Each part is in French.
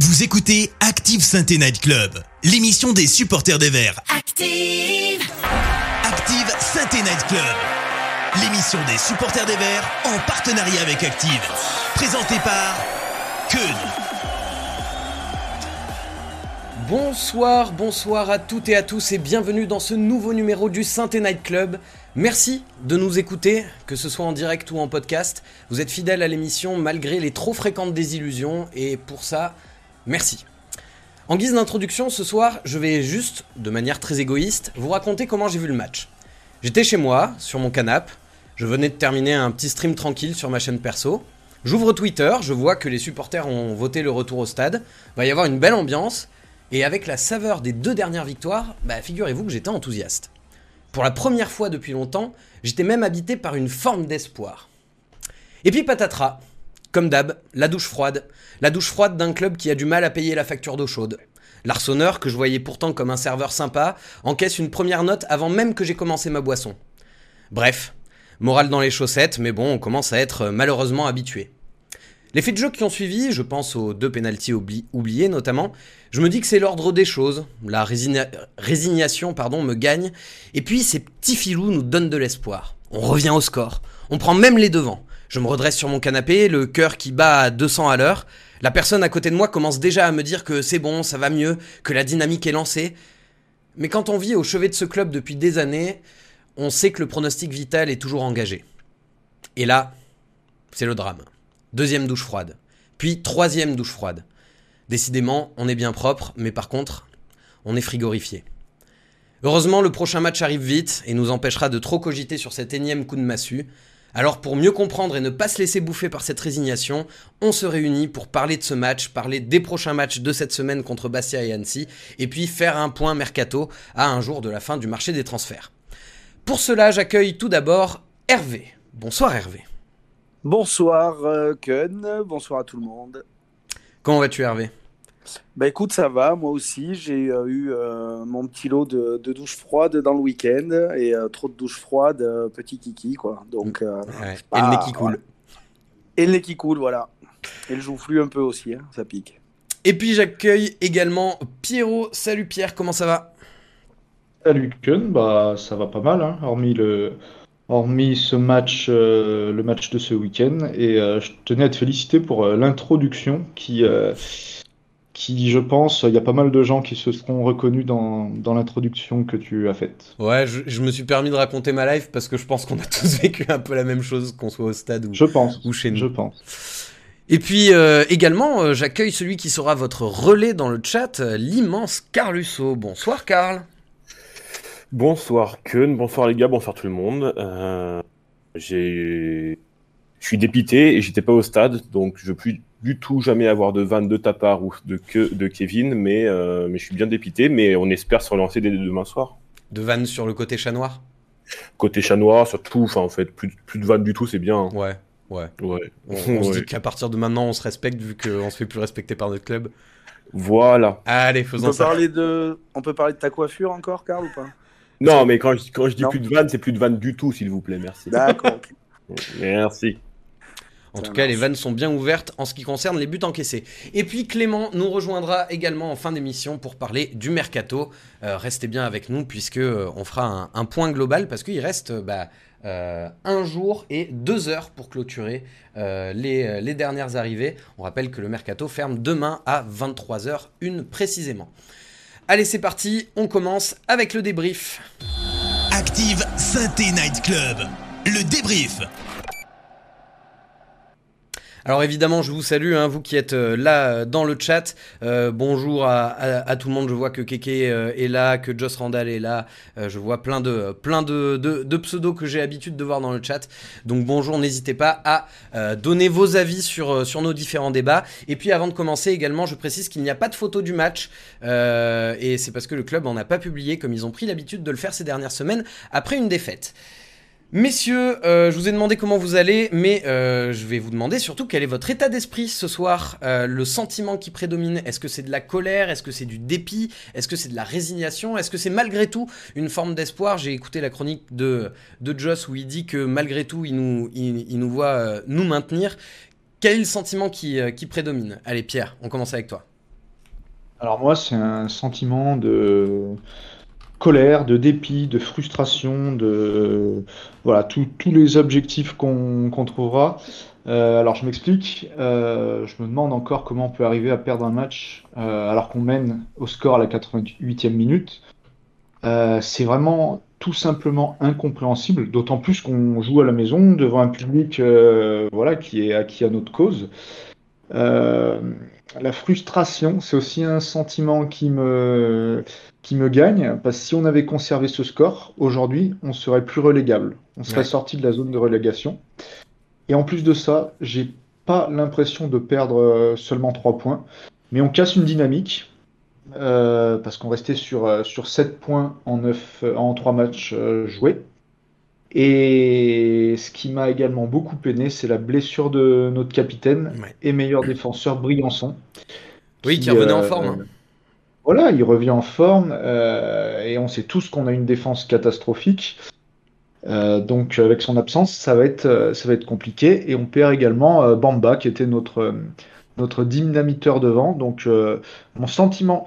Vous écoutez Active Sainte Night Club, l'émission des supporters des Verts. Active. Active Sainte Night Club, l'émission des supporters des Verts en partenariat avec Active. Présentée par Keun. Bonsoir, bonsoir à toutes et à tous et bienvenue dans ce nouveau numéro du Synthé Night Club. Merci de nous écouter, que ce soit en direct ou en podcast. Vous êtes fidèles à l'émission malgré les trop fréquentes désillusions et pour ça, merci. En guise d'introduction, ce soir, je vais juste, de manière très égoïste, vous raconter comment j'ai vu le match. J'étais chez moi, sur mon canapé, je venais de terminer un petit stream tranquille sur ma chaîne perso. J'ouvre Twitter, je vois que les supporters ont voté le retour au stade. Va y avoir une belle ambiance. Et avec la saveur des deux dernières victoires, bah figurez-vous que j'étais enthousiaste. Pour la première fois depuis longtemps, j'étais même habité par une forme d'espoir. Et puis patatras, comme d'hab, la douche froide. La douche froide d'un club qui a du mal à payer la facture d'eau chaude. L'arseneur, que je voyais pourtant comme un serveur sympa, encaisse une première note avant même que j'ai commencé ma boisson. Bref, morale dans les chaussettes, mais bon, on commence à être malheureusement habitué. Les faits de jeu qui ont suivi, je pense aux deux pénalties oubli oubliés notamment, je me dis que c'est l'ordre des choses, la résigna résignation pardon, me gagne, et puis ces petits filous nous donnent de l'espoir. On revient au score, on prend même les devants. Je me redresse sur mon canapé, le cœur qui bat à 200 à l'heure. La personne à côté de moi commence déjà à me dire que c'est bon, ça va mieux, que la dynamique est lancée. Mais quand on vit au chevet de ce club depuis des années, on sait que le pronostic vital est toujours engagé. Et là, c'est le drame. Deuxième douche froide. Puis troisième douche froide. Décidément, on est bien propre, mais par contre, on est frigorifié. Heureusement, le prochain match arrive vite et nous empêchera de trop cogiter sur cet énième coup de massue. Alors pour mieux comprendre et ne pas se laisser bouffer par cette résignation, on se réunit pour parler de ce match, parler des prochains matchs de cette semaine contre Bastia et Annecy, et puis faire un point mercato à un jour de la fin du marché des transferts. Pour cela, j'accueille tout d'abord Hervé. Bonsoir Hervé. Bonsoir euh, Kun, bonsoir à tout le monde. Comment vas-tu Hervé? Bah écoute, ça va, moi aussi. J'ai euh, eu euh, mon petit lot de, de douche froide dans le week-end et euh, trop de douche froide, euh, petit kiki quoi. Donc, euh, Ouais. Et le nez qui coule. ouais. Et le nez qui coule, voilà. Et le joufflu un peu aussi, hein, ça pique. Et puis j'accueille également Pierrot. Salut Pierre, comment ça va? Salut Kun, bah ça va pas mal, hein, hormis le, hormis ce match, euh, le match de ce week-end. Et euh, je tenais à te féliciter pour euh, l'introduction qui, euh, qui, je pense, il y a pas mal de gens qui se seront reconnus dans, dans l'introduction que tu as faite. Ouais, je, je me suis permis de raconter ma life parce que je pense qu'on a tous vécu un peu la même chose, qu'on soit au stade ou, Je pense, ou chez nous. je pense. Et puis euh, également, euh, j'accueille celui qui sera votre relais dans le chat, euh, l'immense Carlusso. Bonsoir Carl. Bonsoir Keun, bonsoir les gars, bonsoir tout le monde. Euh, j'ai, je suis dépité et j'étais pas au stade, donc je veux plus du tout jamais avoir de vanne de ta part ou de que de Kevin, mais euh, mais je suis bien dépité, mais on espère se relancer dès demain soir. De Vannes sur le côté chat noir? Côté chat noir, surtout, enfin en fait, plus, plus de vanne du tout, c'est bien. hein. Ouais, ouais. Ouais. On, on se dit qu'à partir de maintenant, on se respecte vu qu'on se fait plus respecter par notre club. Voilà. Allez, On faisons peut, ça. parler de... On peut parler de ta coiffure encore, Karl, ou pas? Non, mais quand je, quand je dis Non. plus de vanne, c'est plus de vanne du tout, s'il vous plaît, merci. D'accord. Merci. En Ça tout cas, les vannes sont bien ouvertes en ce qui concerne les buts encaissés. Et puis Clément nous rejoindra également en fin d'émission pour parler du mercato. Euh, restez bien avec nous puisque euh, on fera un, un point global parce qu'il reste euh, bah, euh, un jour et deux heures pour clôturer euh, les, les dernières arrivées. On rappelle que le mercato ferme demain à 23h01 précisément. Allez, c'est parti, on commence avec le débrief. Active Synthé Night Club, le débrief. Alors évidemment, je vous salue, hein, vous qui êtes euh, là dans le chat. Euh, bonjour à, tout le monde. Je vois que Keke euh, est là, que Joss Randall est là. Je vois plein de plein de, de, pseudos que j'ai l'habitude de voir dans le chat. Donc bonjour, n'hésitez pas à donner vos avis sur sur nos différents débats. Et puis avant de commencer également, je précise qu'il n'y a pas de photo du match et c'est parce que le club en a pas publié comme ils ont pris l'habitude de le faire ces dernières semaines après une défaite. Messieurs, euh, je vous ai demandé comment vous allez, mais euh, je vais vous demander surtout quel est votre état d'esprit ce soir, euh, le sentiment qui prédomine. Est-ce que c'est de la colère? Est-ce que c'est du dépit? Est-ce que c'est de la résignation? Est-ce que c'est malgré tout une forme d'espoir? J'ai écouté la chronique de, de Joss où il dit que malgré tout, il nous, voit nous maintenir. Quel est le sentiment qui, qui prédomine? Allez Pierre, on commence avec toi. Alors moi, c'est un sentiment de colère, de dépit, de frustration, de voilà tous les objectifs qu'on trouvera. Euh, alors je m'explique. Euh, je me demande encore comment on peut arriver à perdre un match euh, alors qu'on mène au score à la 88e minute. c'est vraiment tout simplement incompréhensible, d'autant plus qu'on joue à la maison devant un public voilà qui est acquis à notre cause. la frustration, c'est aussi un sentiment qui me qui me gagne parce que si on avait conservé ce score aujourd'hui, on serait plus relégable. On serait sorti de la zone de relégation. Et en plus de ça, j'ai pas l'impression de perdre euh, seulement 3 points, mais on casse une dynamique. Euh, parce qu'on restait sur, euh, sur 7 points en, 9, en 3 matchs joués. Et ce qui m'a également beaucoup peiné, c'est la blessure de notre capitaine et meilleur défenseur Briançon. Oui, qui, revenait en forme. Voilà, il revient en forme et on sait tous qu'on a une défense catastrophique. Euh, donc avec son absence, ça va être, euh, ça va être compliqué. Et on perd également euh, Bamba, qui était notre, notre dynamiteur devant. Donc mon sentiment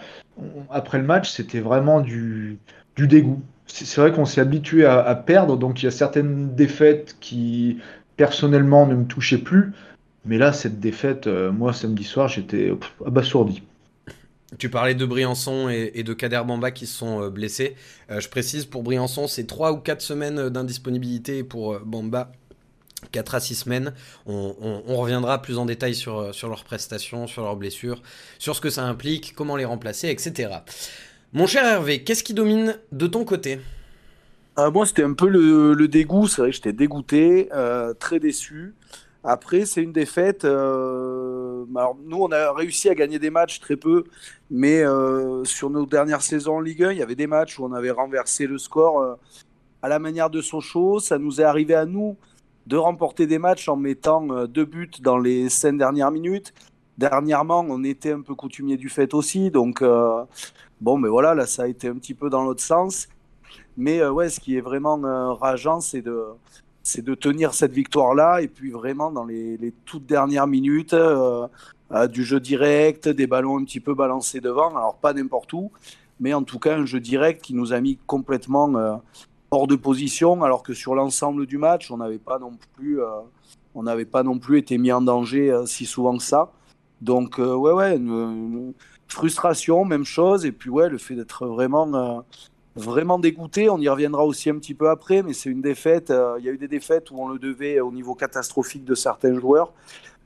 après le match, c'était vraiment du, du dégoût. C'est vrai qu'on s'est habitué à, perdre, donc il y a certaines défaites qui personnellement ne me touchaient plus. Mais là, cette défaite, moi samedi soir, j'étais abasourdi. Tu parlais de Briançon et, de Kader Bamba qui se sont euh, blessés. Euh, je précise, pour Briançon, c'est 3 ou 4 semaines d'indisponibilité. Pour euh, Bamba, 4 à 6 semaines. On, reviendra plus en détail sur, sur leurs prestations, sur leurs blessures, sur ce que ça implique, comment les remplacer, etc. Mon cher Hervé, qu'est-ce qui domine de ton côté? Moi, c'était un peu le, dégoût. C'est vrai que j'étais dégoûté, très déçu. Après, c'est une défaite. alors, nous, on a réussi à gagner des matchs très peu, mais euh, sur nos dernières saisons en Ligue 1, il y avait des matchs où on avait renversé le score euh, à la manière de Sochaux. Ça nous est arrivé à nous de remporter des matchs en mettant euh, deux buts dans les cinq dernières minutes. Dernièrement, on était un peu coutumier du fait aussi. Donc, bon, mais voilà, là, ça a été un petit peu dans l'autre sens. Mais ouais, ce qui est vraiment rageant, c'est de, c'est de tenir cette victoire-là. Et puis vraiment, dans les, toutes dernières minutes, euh, du jeu direct, des ballons un petit peu balancés devant, alors pas n'importe où, mais en tout cas un jeu direct qui nous a mis complètement euh, hors de position, alors que sur l'ensemble du match, on n'avait pas non plus, euh, pas non plus été mis en danger si souvent que ça. Donc ouais ouais, frustration, même chose, et puis ouais, le fait d'être vraiment vraiment dégoûté. On y reviendra aussi un petit peu après, mais c'est une défaite. Il y a eu des défaites où on le devait au niveau catastrophique de certains joueurs.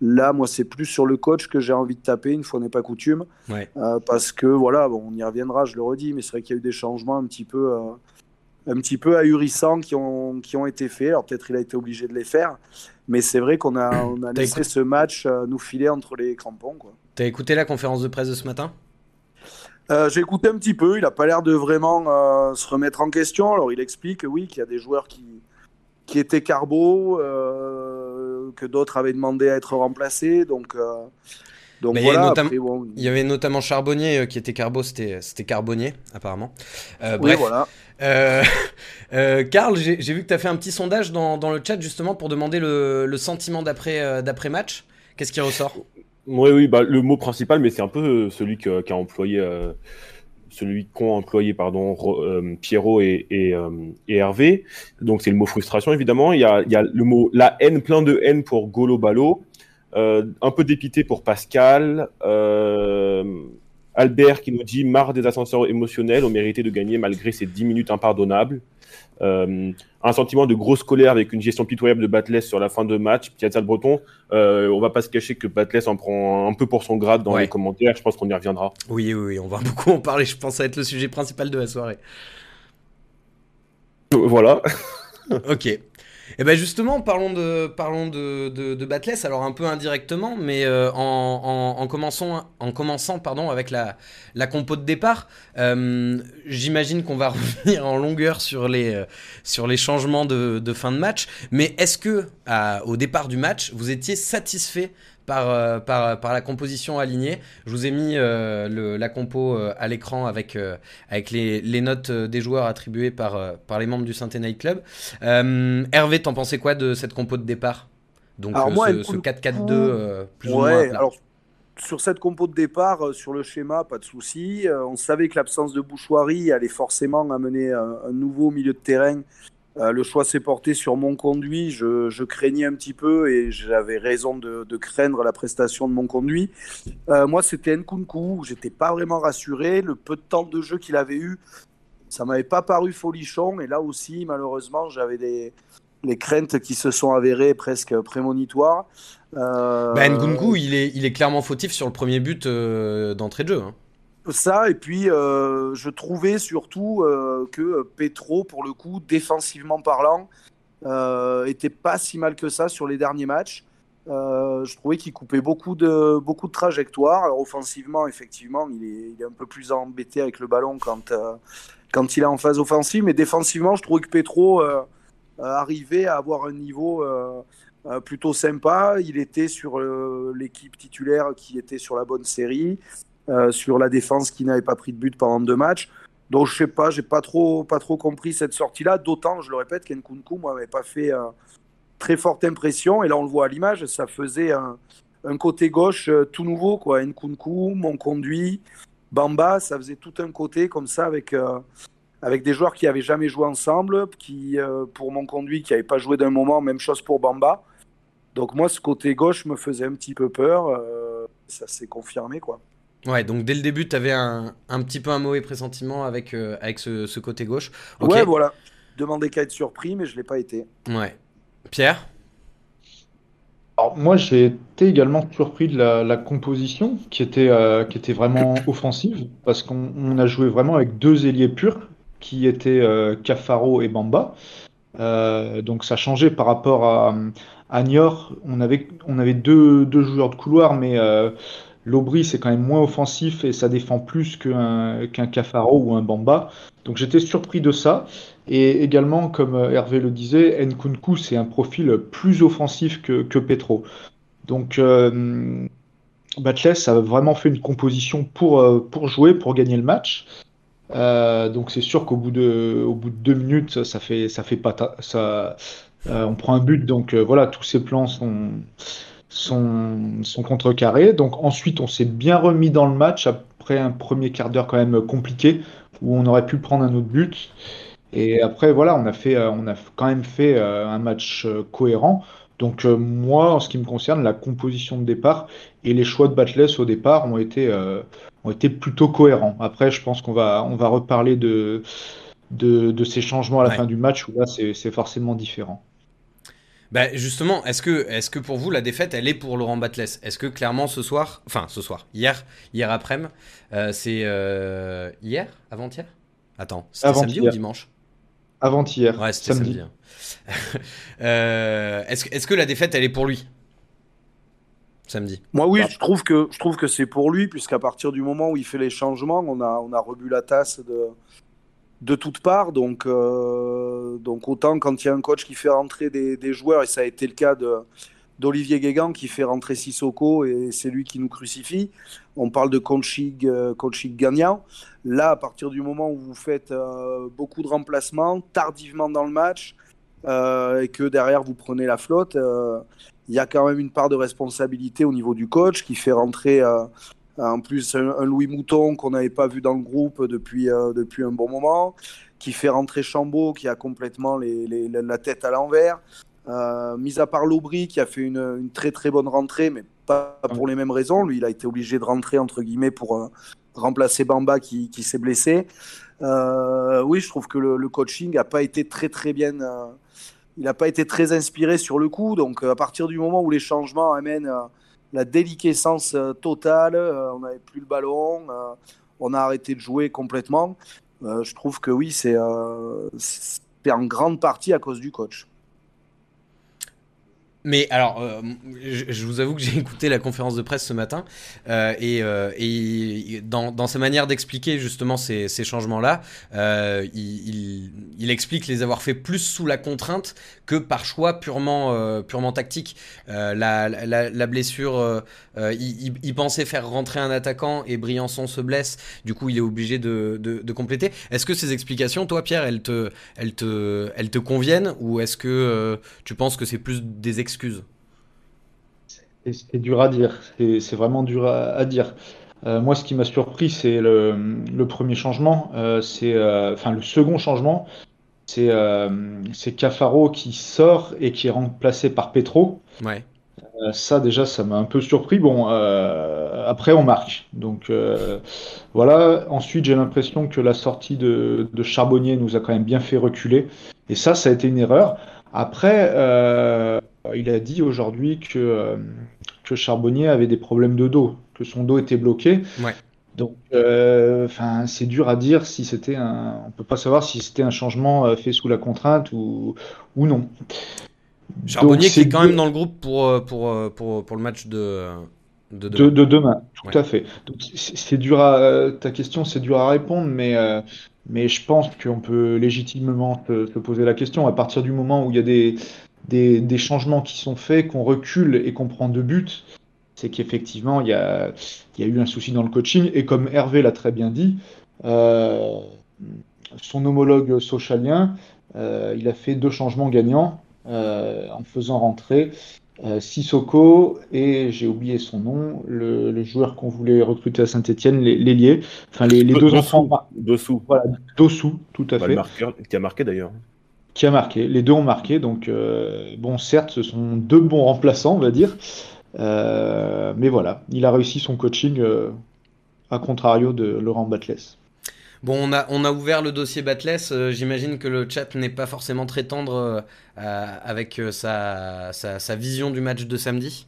Là, moi, c'est plus sur le coach que j'ai envie de taper, une fois n'est pas coutume. Euh, parce que, voilà, bon, on y reviendra, je le redis, mais c'est vrai qu'il y a eu des changements un petit peu, euh, un petit peu ahurissants qui ont, qui ont été faits. Alors, peut-être il a été obligé de les faire. Mais c'est vrai qu'on a, on a laissé ce match euh, nous filer entre les crampons. Tu as écouté la conférence de presse de ce matin? J'ai écouté un petit peu. Il n'a pas l'air de vraiment se remettre en question. Alors, il explique, oui, qu'il y a des joueurs qui, qui étaient carbo que d'autres avaient demandé à être remplacés. Donc, euh, donc voilà, il, y avait notamment Charbonnier euh, qui était Carbo, c'était Carbonnier apparemment. Euh, bref, voilà. Karl, j'ai vu que tu as fait un petit sondage dans, dans, le chat justement pour demander le, le sentiment d'après match. Qu'est-ce qui ressort? Oui, oui, bah, le mot principal, mais c'est un peu celui qu'a employé celui qu'ont employé pardon euh, Pierrot et, euh, Hervé. Donc c'est le mot frustration évidemment. Il y a, il y a le mot la haine, plein de haine pour Golo Balo. Euh, un peu dépité pour Pascal. Albert qui nous dit marre des ascenseurs émotionnels, on méritait de gagner malgré ces 10 minutes impardonnables. Euh, un sentiment de grosse colère avec une gestion pitoyable de Batless sur la fin de match. Piazza Breton, euh, on va pas se cacher que Batless en prend un peu pour son grade dans les commentaires. Je pense qu'on y reviendra. Oui, oui, oui, on va beaucoup en parler. Je pense que ça va être le sujet principal de la soirée. Voilà. ok. Et eh ben justement, parlons de, parlons de, de, Batless, alors un peu indirectement, mais euh, en, en, commençant, en commençant pardon, avec la, la compo de départ. Euh, j'imagine qu'on va revenir en longueur sur les, euh, sur les changements de, fin de match, mais est-ce que au départ du match, vous étiez satisfait par, euh, par, par, la composition alignée. Je vous ai mis euh, le, la compo euh, à l'écran avec, avec les, les, notes des joueurs attribuées par, par les membres du Saint Night Club. Hervé, t'en pensais quoi de cette compo de départ? Donc ce, 4-4-2 plus ou moins. Alors, sur cette compo de départ, euh, sur le schéma, pas de souci. Euh, on savait que l'absence de Bouchoirie allait forcément amener un, un nouveau milieu de terrain. Euh, le choix s'est porté sur mon conduit. Je, craignais un petit peu et j'avais raison de, craindre la prestation de mon conduit. Euh, moi, c'était Nkunku. J'étais pas vraiment rassuré. Le peu de temps de jeu qu'il avait eu, ça m'avait pas paru folichon. Et là aussi, malheureusement, j'avais des craintes qui se sont avérées presque prémonitoires. Euh... Ben Nkunku, il est, clairement fautif sur le premier but d'entrée de jeu. Hein. Ça, et puis euh, je trouvais surtout euh, que Petro, pour le coup, défensivement parlant, euh, était pas si mal que ça sur les derniers matchs. Je trouvais qu'il coupait beaucoup de, beaucoup de trajectoires. Alors offensivement, effectivement, il est, un peu plus embêté avec le ballon quand, quand il est en phase offensive, mais défensivement, je trouvais que Petro arrivait à avoir un niveau plutôt sympa. Il était sur l'équipe titulaire qui était sur la bonne série. Euh, sur la défense qui n'avait pas pris de but pendant deux matchs. Donc je sais pas, j'ai pas trop, pas trop compris cette sortie-là. D'autant, je le répète, qu'Nkunku moi m'avait pas fait euh, très forte impression. Et là on le voit à l'image, ça faisait un, un côté gauche euh, tout nouveau quoi. Nkunku, mon conduit, Bamba, ça faisait tout un côté comme ça avec avec des joueurs qui avaient jamais joué ensemble, qui pour mon conduit qui n'avait pas joué d'un moment, même chose pour Bamba. Donc moi ce côté gauche me faisait un petit peu peur. Ça s'est confirmé quoi. Ouais, donc dès le début, tu avais un, un, petit peu un mauvais pressentiment avec, euh, avec ce, ce, côté gauche. Okay. Ouais, voilà. Demandais qu'à être surpris, mais je ne l'ai pas été. Ouais. Pierre? Alors, moi, j'ai été également surpris de la, la composition qui était, euh, qui était vraiment offensive, parce qu'on a joué vraiment avec deux ailiers purs, qui étaient euh, Cafaro et Bamba. Euh, donc ça changeait par rapport à, à Niort. On avait, on avait deux, deux joueurs de couloir, mais L'Aubry, c'est quand même moins offensif et ça défend plus qu'un qu Cafaro ou un Bamba. Donc j'étais surpris de ça. Et également, comme Hervé le disait, Nkunku, c'est un profil plus offensif que, Petro. Donc euh, Batles a vraiment fait une composition pour, pour jouer, pour gagner le match. Euh, donc c'est sûr qu'au bout de deux minutes ça fait ça pas euh, on prend un but donc voilà tous ces plans sont son, son contrecarré. Donc ensuite, on s'est bien remis dans le match après un premier quart d'heure quand même compliqué où on aurait pu prendre un autre but. Et après, voilà, on a, fait, on a quand même fait un match cohérent. Donc moi, en ce qui me concerne, la composition de départ et les choix de Batless au départ ont été, euh, ont été plutôt cohérents. Après, je pense qu'on va, on va reparler de, de, de ces changements à la ouais. fin du match où là, c'est forcément différent. Bah justement, est-ce que, est que pour vous la défaite elle est pour Laurent Batles? Est-ce que clairement ce soir, enfin ce soir, hier, hier après-midi, euh, c'est euh, hier, avant-hier? Attends, c'était avant samedi ou dimanche? Avant-hier. Ouais, c'était samedi. samedi hein. euh, est-ce, est que la défaite elle est pour lui? Samedi. Moi oui, je trouve que je trouve que c'est pour lui puisqu'à partir du moment où il fait les changements, on a on a rebu la tasse de de toutes parts. Donc, euh, donc autant quand il y a un coach qui fait rentrer des, joueurs, et ça a été le cas de, d'Olivier Guégan qui fait rentrer Sissoko et c'est lui qui nous crucifie. On parle de coaching, euh, coaching gagnant. Là, à partir du moment où vous faites euh, beaucoup de remplacements, tardivement dans le match, et que derrière vous prenez la flotte, il y a quand même une part de responsabilité au niveau du coach qui fait rentrer en plus, un, Louis Mouton qu'on n'avait pas vu dans le groupe depuis, euh, depuis un bon moment, qui fait rentrer Chambaud, qui a complètement la tête à l'envers. Euh, mis à part Lobry, qui a fait une, très très bonne rentrée, mais pas pour les mêmes raisons. Lui, il a été obligé de rentrer, entre guillemets, pour euh, remplacer Bamba qui, s'est blessé. Oui, je trouve que le, le coaching n'a pas été très très bien. il n'a pas été très inspiré sur le coup. Donc, à partir du moment où les changements amènent la déliquescence euh, totale, euh, on n'avait plus le ballon, euh, on a arrêté de jouer complètement. je trouve que oui, c'est en grande partie à cause du coach. Mais alors, euh, je, vous avoue que j'ai écouté la conférence de presse ce matin euh, et, euh, dans, sa manière d'expliquer justement ces, changements-là, il, explique les avoir fait plus sous la contrainte que par choix purement, tactique. La, blessure, il, pensait faire rentrer un attaquant et Briançon se blesse, du coup il est obligé de, compléter. Est-ce que ces explications, toi Pierre, elles te conviennent ou est-ce que tu penses que c'est plus des explications excuse C'est dur à dire. C'est vraiment dur à, dire. moi, ce qui m'a surpris, c'est le, le, premier changement. c'est enfin le second changement, c'est Cafaro qui sort et qui est remplacé par Petro. Ouais. Euh, ça déjà, ça m'a un peu surpris. Bon, euh, après on marque. Donc euh, voilà. Ensuite, j'ai l'impression que la sortie de, Charbonnier nous a quand même bien fait reculer. Et ça, ça a été une erreur. Après, il a dit aujourd'hui que, que Charbonnier avait des problèmes de dos, que son dos était bloqué. Ouais. Donc, enfin, c'est dur à dire si c'était un. On peut pas savoir si c'était un changement fait sous la contrainte ou, ou non. Charbonnier qui est quand même dans le groupe pour, euh, pour, euh, pour, pour le match de, de demain. De, demain, tout à fait. C'est dur à, ta question, c'est dur à répondre, mais, euh, mais je pense qu'on peut légitimement se, poser la question à partir du moment où il y a des, des, des changements qui sont faits, qu'on recule et qu'on prend deux buts. C'est qu'effectivement, il y a, y a eu un souci dans le coaching. Et comme Hervé l'a très bien dit, son homologue socialien, il a fait deux changements gagnants euh, en faisant rentrer euh, Sissoko et j'ai oublié son nom, le, joueur qu'on voulait recruter à Saint-Etienne, l'ailier, enfin les, deux enfants. Dessous. Voilà, dessous, tout à bah, fait. marqueur, qui a marqué d'ailleurs. Qui a marqué, les deux ont marqué, donc euh, bon, certes, ce sont deux bons remplaçants, on va dire, mais voilà, il a réussi son coaching à contrario de Laurent Batles. Bon, on a, on a ouvert le dossier Batless. Euh, j'imagine que le chat n'est pas forcément très tendre euh, avec euh, sa, vision du match de samedi.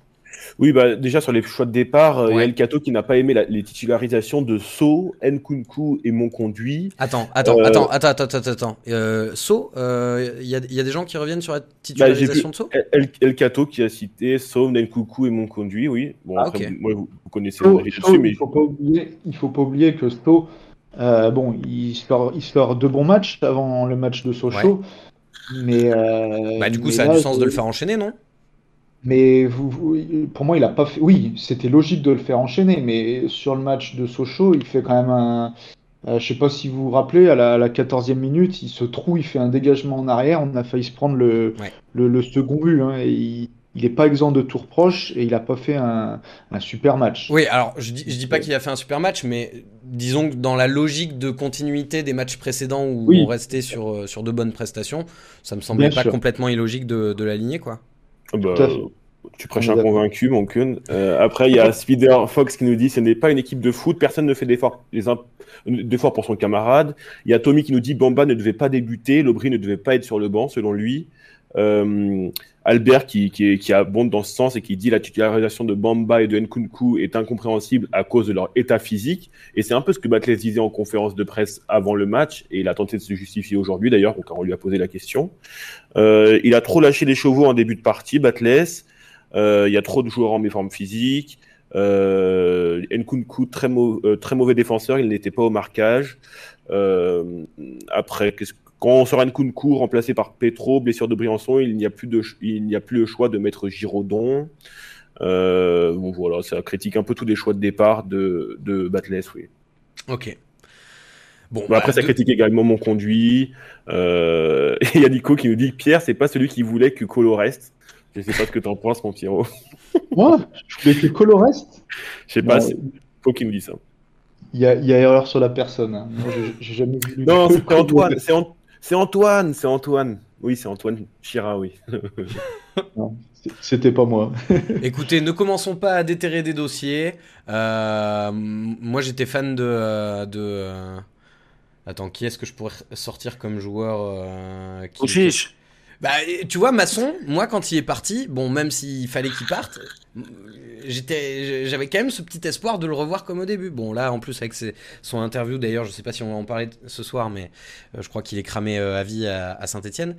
Oui, bah, déjà sur les choix de départ, il y a El Kato qui n'a pas aimé les titularisations de So, Nkunku et Monconduit. Attends, attends, attends, attends, attends, attends, attends. So, il y, a, y, a des gens qui reviennent sur la bah, titularisation de So? El, El, Kato qui a cité So, Nkunku et Monconduit, oui. Bon, ah, moi, vous, connaissez so, so, mais... Il ne faut, pas oublier, faut pas oublier que So euh, bon, il sort, il sort deux bons matchs avant le match de Sochaux. Mais euh, bah, du coup, ça a du sens de le faire enchaîner, non? Mais vous, pour moi, il a pas fait. Oui, c'était logique de le faire enchaîner, mais sur le match de Sochaux, il fait quand même un. Euh, je sais pas si vous vous rappelez, à la, 14e minute, il se trouve, il fait un dégagement en arrière. On a failli se prendre le, le, second but. Hein, et il, il n'est pas exempt de tours proches et il n'a pas fait un, super match. Oui, alors je dis, je dis pas qu'il a fait un super match, mais disons que dans la logique de continuité des matchs précédents où on restait sur, euh, sur de bonnes prestations, ça me semblait pas complètement illogique de, de l'aligner, quoi. Ah bah, tu prêches un convaincu, mon Kun. Euh, après, il y a Spider Fox qui nous dit ce n'est pas une équipe de foot, personne ne fait d'efforts pour son camarade. Il y a Tommy qui nous dit Bamba ne devait pas débuter, Lobry ne devait pas être sur le banc, selon lui. Euh, Albert qui, qui, qui, abonde dans ce sens et qui dit la titularisation de Bamba et de Nkunku est incompréhensible à cause de leur état physique. Et c'est un peu ce que Batles disait en conférence de presse avant le match et il a tenté de se justifier aujourd'hui d'ailleurs quand on lui a posé la question. Euh, il a trop lâché les chevaux en début de partie, Batles. Euh, il y a trop de joueurs en méforme physique. Euh, Nkunku, très, euh, très mauvais défenseur, il n'était pas au marquage. Après, qu'est-ce quand on sera Nkunku remplacé par Petro, blessure de Briançon, il n'y a plus de, il n'y a plus le choix de mettre Giraudon. Euh, bon voilà, ça critique un peu tous les choix de départ de, de oui. Ok. Bon, après, bah, ça critique également mon conduit. Euh, et il y a Nico qui nous dit Pierre, c'est pas celui qui voulait que Colo reste. Je sais pas ce que tu en penses, mon Pierrot. Moi Je voulais que Colo reste Je sais pas, c'est faut qu'il nous dise ça. Il y a, y a, erreur sur la personne. Hein. Moi, j'ai jamais vu. Non, c'est Antoine. C'est c'est Antoine, c'est Antoine. Oui, c'est Antoine Chira, oui. C'était pas moi. Écoutez, ne commençons pas à déterrer des dossiers. Euh, moi, j'étais fan de. Euh, de euh, Attends, qui est-ce que je pourrais sortir comme joueur qui, bah, tu vois, Masson, moi, quand il est parti, bon, même s'il fallait qu'il parte, j'étais, j'avais quand même ce petit espoir de le revoir comme au début. Bon, là, en plus, avec son interview, d'ailleurs, je sais pas si on va en parler ce soir, mais euh, je crois qu'il est cramé euh, à vie à, Saint-Etienne.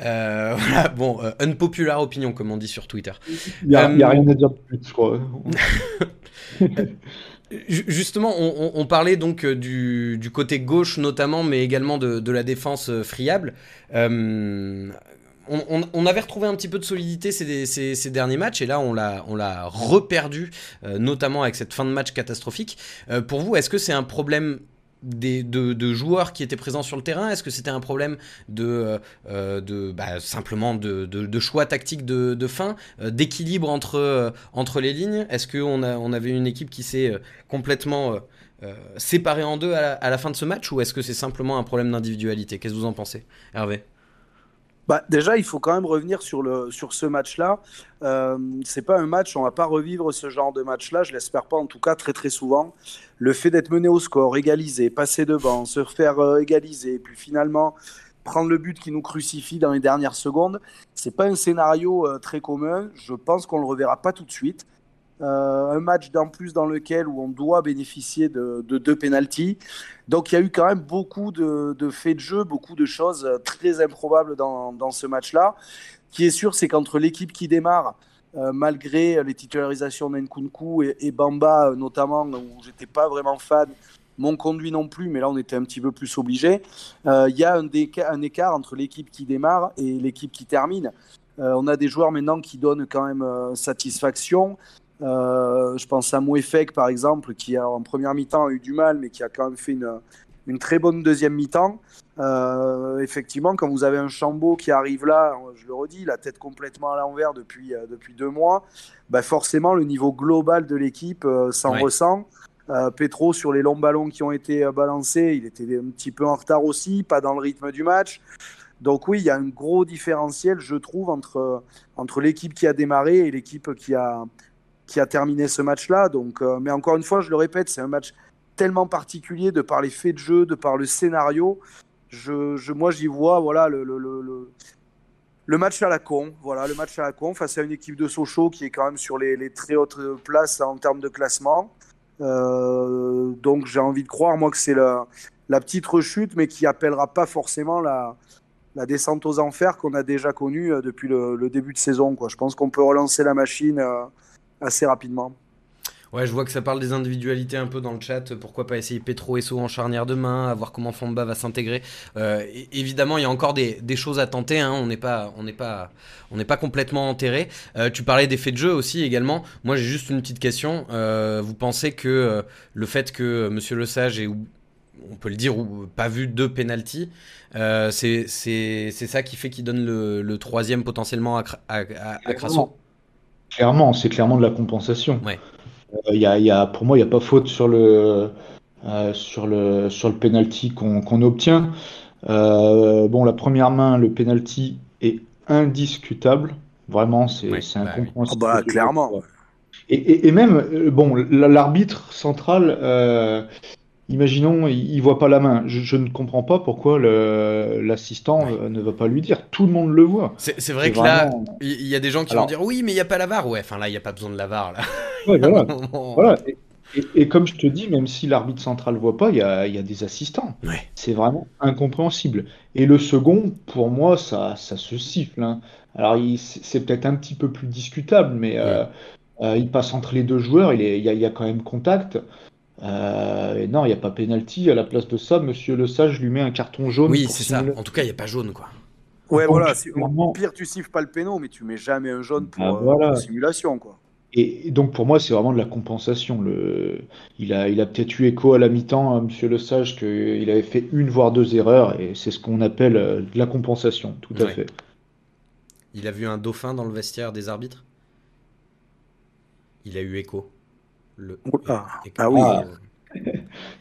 Euh, voilà, bon, unpopular opinion, comme on dit sur Twitter. Il n'y a, rien à dire de plus, je crois. Justement, on, parlait donc du, côté gauche notamment, mais également de, la défense friable on, avait retrouvé un petit peu de solidité ces, derniers matchs et là on l'a reperdu, euh, notamment avec cette fin de match catastrophique. Euh, pour vous, est-ce que c'est un problème des, de, joueurs qui étaient présents sur le terrain? Est-ce que c'était un problème de, de bah, simplement de, choix tactique de, fin, d'équilibre entre, entre les lignes? Est-ce qu'on on avait une équipe qui s'est complètement séparée en deux à la, fin de ce match? Ou est-ce que c'est simplement un problème d'individualité? Qu'est-ce que vous en pensez, Hervé? Bah, déjà, il faut quand même revenir sur, le, sur ce match-là. Euh, c'est pas un match, on va pas revivre ce genre de match-là, je l'espère pas en tout cas très très souvent. Le fait d'être mené au score, égaliser, passer devant, se faire euh, égaliser, puis finalement prendre le but qui nous crucifie dans les dernières secondes, c'est pas un scénario euh, très commun. Je pense qu'on le reverra pas tout de suite. Euh, un match d'en plus dans lequel où on doit bénéficier de, deux pénalties. Donc il y a eu quand même beaucoup de, faits de jeu, beaucoup de choses très improbables dans, ce match-là. Ce qui est sûr, c'est qu'entre l'équipe qui démarre, euh, malgré les titularisations d'Enkunku et, et, Bamba notamment, où j'étais pas vraiment fan, mon conduit non plus, mais là on était un petit peu plus obligé. Euh, il y a un, un écart entre l'équipe qui démarre et l'équipe qui termine. on a des joueurs maintenant qui donnent quand même satisfaction. Euh, je pense à Mouefek, par exemple, qui en première mi-temps a eu du mal, mais qui a quand même fait une, une très bonne deuxième mi-temps. Euh, effectivement, quand vous avez un Chambaud qui arrive là, je le redis, la tête complètement à l'envers depuis, euh, depuis deux mois, bah forcément, le niveau global de l'équipe s'en ressent. Petro, sur les longs ballons qui ont été balancés, il était un petit peu en retard aussi, pas dans le rythme du match. Donc oui, il y a un gros différentiel, je trouve, entre, entre l'équipe qui a démarré et l'équipe qui a, qui a terminé ce match-là. Donc, euh, mais encore une fois, je le répète, c'est un match tellement particulier de par les faits de jeu, de par le scénario. Je, moi, j'y vois voilà, le, le, le, le, match à la con. Voilà, le match à la con face à une équipe de Sochaux qui est quand même sur les, très hautes places en termes de classement. Euh, donc, j'ai envie de croire, moi, que c'est la, la petite rechute, mais qui appellera pas forcément la, la descente aux enfers qu'on a déjà connue euh, depuis le, début de saison. Je pense qu'on peut relancer la machine assez rapidement. Ouais, je vois que ça parle des individualités un peu dans le chat. Pourquoi pas essayer Petro et So en charnière de main, à voir comment Famba va s'intégrer. Euh, évidemment, il y a encore des, choses à tenter. Hein. On n'est pas, on n'est pas, on n'est pas complètement enterré. Euh, tu parlais des faits de jeu aussi également. Moi, j'ai juste une petite question. Euh, vous pensez que le fait que Monsieur Le Sage ait, on peut le dire, ou pas vu deux penalties, c'est, c'est, ça qui fait qu'il donne le, troisième potentiellement à, à, à Crasso Clairement, c'est clairement de la compensation. Ouais. Euh, y a, y a, pour moi, il n'y a pas faute sur le, euh, sur le, sur le penalty qu'on obtient. Euh, bon, la première main, le penalty est indiscutable. Vraiment, c'est ouais, bah incompréhensible. bah, clairement. Et, et, et, même, euh, bon, l'arbitre central, euh, imaginons, il, voit pas la main. Je, ne comprends pas pourquoi l'assistant euh, ne va pas lui dire. Tout le monde le voit. C'est vrai que là, il y, a des gens qui vont dire oui, mais il n'y a pas la VAR. Ouais, enfin là, il n'y a pas besoin de la VAR. Là. voilà. Et, comme je te dis, même si l'arbitre central ne voit pas, il y a, des assistants. C'est vraiment incompréhensible. Et le second, pour moi, ça, ça se siffle. Hein. Alors, c'est peut-être un petit peu plus discutable, mais euh, euh, il passe entre les deux joueurs, il, il, y, a, il y a quand même contact. Euh, non, il n'y a pas penalty. À la place de ça, Monsieur Le Sage lui met un carton jaune. Oui, c'est ça. En tout cas, il n'y a pas jaune, quoi. Ouais, voilà. Au pire, tu siffles pas le péno, mais tu mets jamais un jaune pour, ah, euh, simulation, quoi. Et donc pour moi, c'est vraiment de la compensation. Le... Il a, il a peut-être eu écho à la mi-temps, à Monsieur Le Sage, qu'il avait fait une voire deux erreurs, et c'est ce qu'on appelle euh, de la compensation, tout à fait. Il a vu un dauphin dans le vestiaire des arbitres? Il a eu écho. Ah, ah, oui. Ah.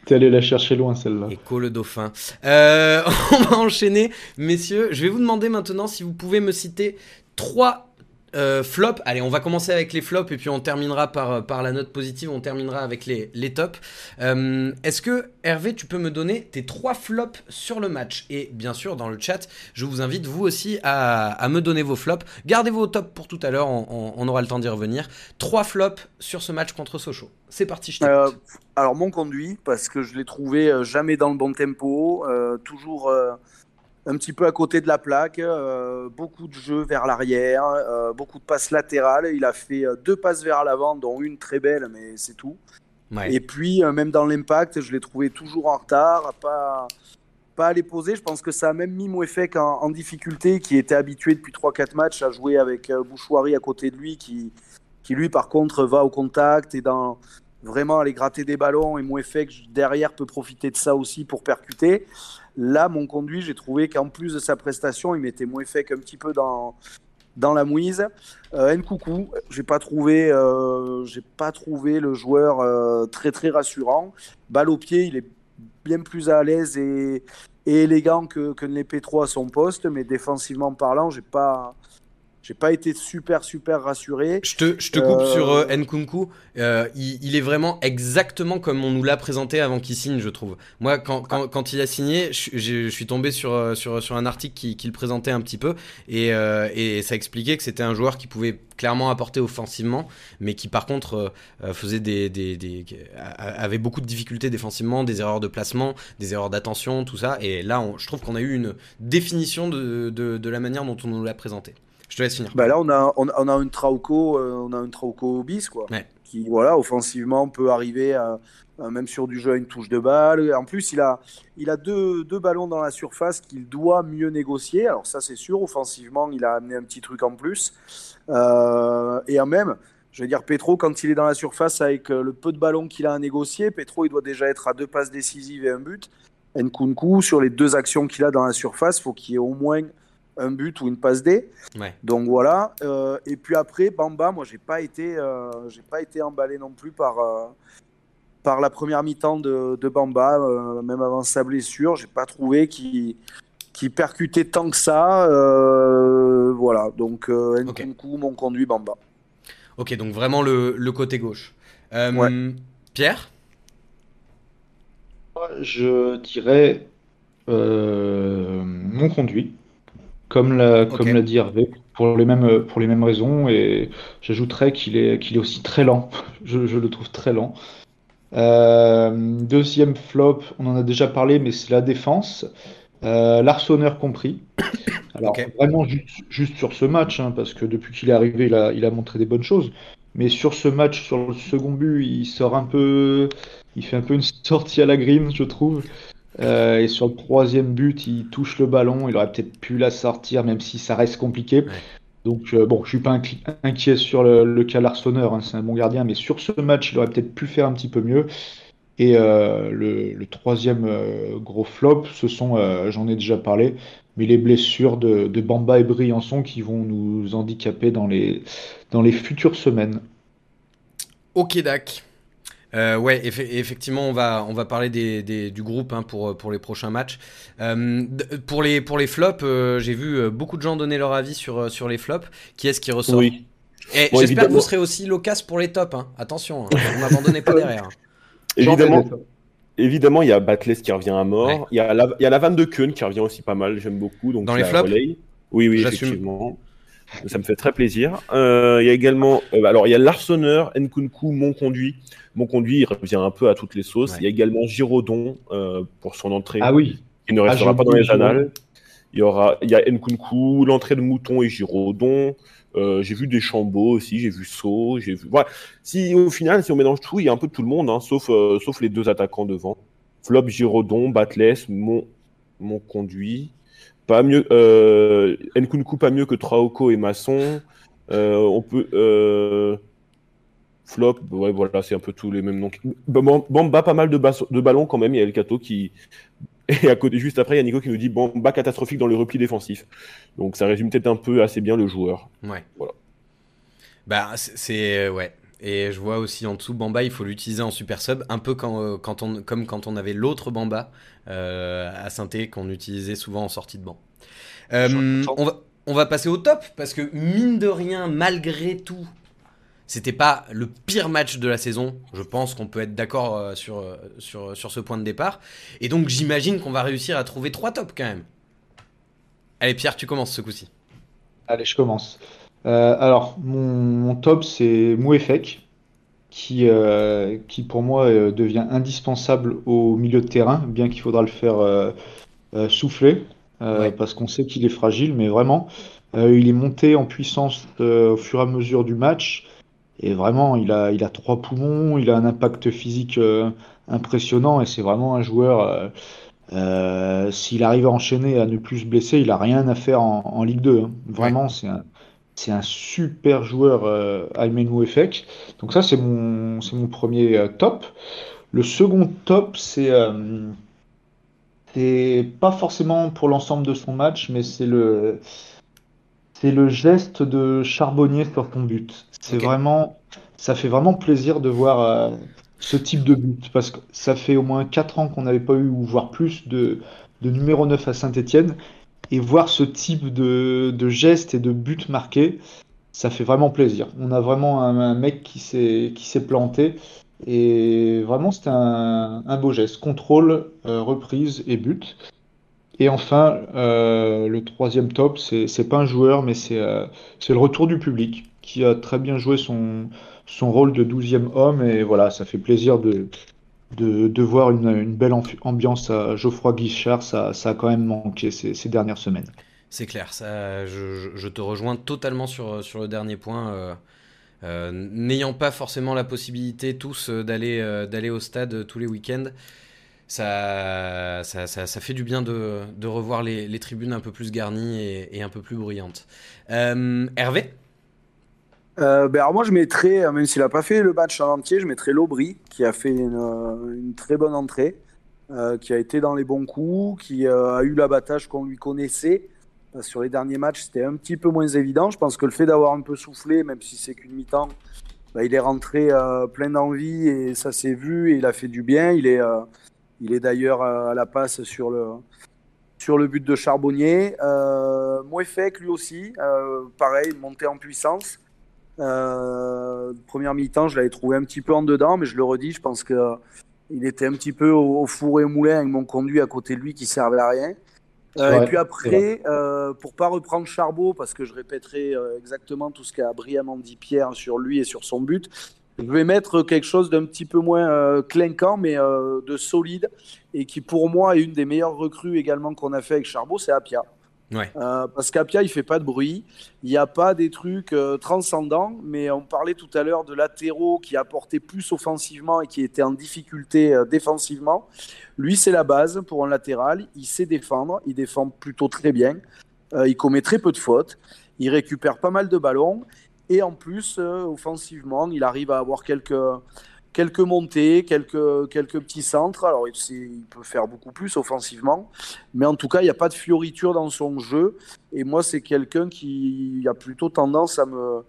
T'es allé la chercher loin celle-là. Écho le dauphin. Euh, on va enchaîner, messieurs. Je vais vous demander maintenant si vous pouvez me citer trois euh, flop, allez, on va commencer avec les flops et puis on terminera par, euh, par la note positive, on terminera avec les, les tops. Euh, est-ce que Hervé, tu peux me donner tes trois flops sur le match? Et bien sûr, dans le chat, je vous invite vous aussi à, me donner vos flops. Gardez vos tops pour tout à l'heure, on, aura le temps d'y revenir. Trois flops sur ce match contre Sochaux. C'est parti, je Alors, mon conduit, parce que je l'ai trouvé jamais dans le bon tempo, toujours un petit peu à côté de la plaque, euh, beaucoup de jeux vers l'arrière, euh, beaucoup de passes latérales. Il a fait euh, deux passes vers l'avant, dont une très belle, mais c'est tout. Et puis, même dans l'impact, je l'ai trouvé toujours en retard, pas, pas à les poser. Je pense que ça a même mis Mouefek en, en difficulté, qui était habitué depuis 3-4 matchs à jouer avec Bouchouari à côté de lui, qui, qui lui, par contre, va au contact et dans, vraiment aller gratter des ballons et Mouefek derrière peut profiter de ça aussi pour percuter. Là, mon conduit, j'ai trouvé qu'en plus de sa prestation, il mettait Mouefek un petit peu dans, dans la mouise. Euh, Nkoukou, j'ai pas euh, pas trouvé le joueur euh, très très rassurant. Balle au pied, il est bien plus à l'aise et, et élégant que, que P3 à son poste, mais défensivement parlant, j'ai pas, j'ai pas été super, super rassuré. Je te, je te coupe sur euh, Nkunku. Euh, il, il, est vraiment exactement comme on nous l'a présenté avant qu'il signe, je trouve. Moi, quand, quand, quand il a signé, je, je, suis tombé sur, euh, sur, sur un article qui, qui, le présentait un petit peu. Et, euh, et ça expliquait que c'était un joueur qui pouvait clairement apporter offensivement, mais qui par contre euh, faisait des, des, des, avait beaucoup de difficultés défensivement, des erreurs de placement, des erreurs d'attention, tout ça. Et là, on, je trouve qu'on a eu une définition de, de, de la manière dont on nous l'a présenté. Je te laisse finir. Bah là, on a, on, on a une Trauco, euh, on a une Trauco bis, quoi. Ouais. Qui, voilà, offensivement, peut arriver à, à, même sur du jeu à une touche de balle. En plus, il a, il a deux, deux ballons dans la surface qu'il doit mieux négocier. Alors, ça, c'est sûr. Offensivement, il a amené un petit truc en plus. Euh, et en même, je veux dire, Petro, quand il est dans la surface avec le peu de ballons qu'il a à négocier, Petro, il doit déjà être à deux passes décisives et un but. Nkunku, sur les deux actions qu'il a dans la surface, faut qu'il y ait au moins un but ou une passe D. Ouais. Donc voilà. Euh, et puis après, Bamba, moi, j'ai pas été, euh, j'ai pas été emballé non plus par euh, par la première mi-temps de, de, Bamba, euh, même avant sa blessure. J'ai pas trouvé qu'il qui percutait tant que ça. Euh, voilà. Donc Nkunku, okay. mon conduit Bamba. Ok, donc vraiment le, le côté gauche. Ouais. Pierre? Je dirais mon conduit comme l'a okay. comme l'a dit Hervé, pour les mêmes pour les mêmes raisons et j'ajouterais qu'il est qu'il est aussi très lent. Je, je, le trouve très lent. Euh, deuxième flop, on en a déjà parlé, mais c'est la défense, euh, l'arseneur compris. Alors okay. vraiment juste, juste, sur ce match, hein, parce que depuis qu'il est arrivé, il a, il a montré des bonnes choses. Mais sur ce match, sur le second but, il sort un peu, il fait un peu une sortie à la green, je trouve. Euh, et sur le troisième but, il touche le ballon. Il aurait peut-être pu la sortir, même si ça reste compliqué. Ouais. Donc, euh, bon, je suis pas inquiet sur le, le cas Larsonneur, hein, c'est un bon gardien, mais sur ce match, il aurait peut-être pu faire un petit peu mieux. Et euh, le, le, troisième gros flop, ce sont, j'en ai déjà parlé, mais les blessures de, de, Bamba et Briançon qui vont nous handicaper dans les, dans les futures semaines. Ok, Dak. Euh, ouais, eff effectivement, on va, on va parler des, des, du groupe hein, pour, pour les prochains matchs. Euh, pour, les, pour les flops, euh, j'ai vu beaucoup de gens donner leur avis sur, sur les flops. Qui est-ce qui ressort? Oui. bon, J'espère que vous serez aussi loquace pour les tops. Hein. Attention, hein, vous m'abandonnez pas derrière. Évidemment. Évidemment, il y a Batless qui revient à mort. Ouais. Il, y a la, il y a la vanne de Keun qui revient aussi pas mal, j'aime beaucoup. Donc Dans les flops? Oui, oui, effectivement. Ça me fait très plaisir. Euh, il y a également, euh, alors il y a Larsonneur, Nkunku, Mon Conduit. Mon Conduit, il revient un peu à toutes les sauces. Ouais. Il y a également Giraudon euh, pour son entrée. Ah oui. Qui ne restera ah, pas dans les annales. Il y aura, il y a Nkunku, l'entrée de Mouton et Giraudon. Euh, j'ai vu des Chambeaux aussi, j'ai vu Sceaux, j'ai vu. Voilà. Si au final, si on mélange tout, il y a un peu de tout le monde, hein, sauf, euh, sauf les deux attaquants devant. Flop, Giraudon, Batless, Mon, Mon Conduit pas mieux euh, Nkunku pas mieux que Traoko et Masson. Euh, on peut euh, flop ouais voilà c'est un peu tous les mêmes noms. Bamba pas mal de, de ballons quand même. Il y a El Cato qui et à côté juste après il y a Nico qui nous dit Bamba catastrophique dans le repli défensif. Donc ça résume peut-être un peu assez bien le joueur. Ouais. Voilà. Bah c'est ouais et je vois aussi en dessous Bamba, il faut l'utiliser en super sub, un peu quand, euh, quand on, comme quand on avait l'autre Bamba euh, à Synthé qu'on utilisait souvent en sortie de banc. Euh, on, va, on va passer au top parce que mine de rien, malgré tout, c'était pas le pire match de la saison. Je pense qu'on peut être d'accord euh, sur, sur, sur ce point de départ. Et donc j'imagine qu'on va réussir à trouver trois tops quand même. Allez Pierre, tu commences ce coup-ci. Allez, je commence. Euh, alors, mon, mon top, c'est Mouefek, qui, euh, qui pour moi euh, devient indispensable au milieu de terrain, bien qu'il faudra le faire souffler, ouais. parce qu'on sait qu'il est fragile, mais vraiment, il est monté en puissance au fur et à mesure du match, et vraiment, il a, il a trois poumons, il a un impact physique impressionnant, et c'est vraiment un joueur. S'il arrive à enchaîner, à ne plus se blesser, il a rien à faire en, en Ligue 2. Hein. Vraiment, ouais. c'est un c'est un super joueur, euh, Aymen Ouefek. Donc ça, c'est mon, c'est mon premier euh, top. Le second top, c'est euh, c'est pas forcément pour l'ensemble de son match, mais c'est le c'est le geste de Charbonnier sur ton but. C'est vraiment ça fait vraiment plaisir de voir euh, ce type de but parce que ça fait au moins 4 ans qu'on n'avait pas eu ou voire plus de de numéro 9 à Saint-Étienne et voir ce type de, de geste et de but marqué, ça fait vraiment plaisir. On a vraiment un, mec qui s'est planté et vraiment c'était un, beau geste. Contrôle, euh, reprise et but. Et enfin, euh, le troisième top, c'est pas un joueur, mais c'est euh, c'est le retour du public qui a très bien joué son, son rôle de douzième homme. Et voilà, ça fait plaisir de, de, voir une, belle ambi- ambiance à Geoffroy Guichard. Ça, a quand même manqué ces, dernières semaines. C'est clair, ça, je, te rejoins totalement sur, sur le dernier point. euh, euh, N'ayant pas forcément la possibilité tous euh, d'aller au stade tous les week-ends, ça, ça, fait du bien de, de revoir les, tribunes un peu plus garnies et, un peu plus bruyantes. Hervé? Euh, ben moi je mettrais, euh, même s'il n'a pas fait le match en entier, je mettrais Lobry qui a fait une, euh, très bonne entrée, qui a été dans les bons coups, qui a eu l'abattage qu'on lui connaissait. Sur les derniers matchs, c'était un petit peu moins évident. Je pense que le fait d'avoir un peu soufflé, même si c'est qu'une mi-temps, bah, il est rentré plein d'envie et ça s'est vu et il a fait du bien. Il est, est d'ailleurs à la passe sur le, sur le but de Charbonnier. Euh, Mouefek lui aussi, pareil, monté en puissance. Euh, première mi-temps, je l'avais trouvé un petit peu en dedans, mais je le redis, je pense que euh, il était un petit peu au, au four et au moulin avec mon conduit à côté de lui qui servait à rien. Euh, et puis après, euh, pour pas reprendre Charbot, parce que je répéterai euh, exactement tout ce qu'a brillamment dit Pierre sur lui et sur son but, je vais mettre quelque chose d'un petit peu moins clinquant, mais de solide, et qui pour moi est une des meilleures recrues également qu'on a fait avec Charbot, c'est Apia. Euh, parce qu'Apia, il fait pas de bruit, il n'y a pas des trucs euh, transcendants, mais on parlait tout à l'heure de latéraux qui apportaient plus offensivement et qui étaient en difficulté euh, défensivement. Lui, c'est la base pour un latéral, il sait défendre, il défend plutôt très bien, il commet très peu de fautes, il récupère pas mal de ballons, et en plus, offensivement, il arrive à avoir quelques, quelques montées, quelques, quelques petits centres. Alors, il, peut faire beaucoup plus offensivement, mais en tout cas, il n'y a pas de fioriture dans son jeu. Et moi, c'est quelqu'un qui a plutôt tendance à me,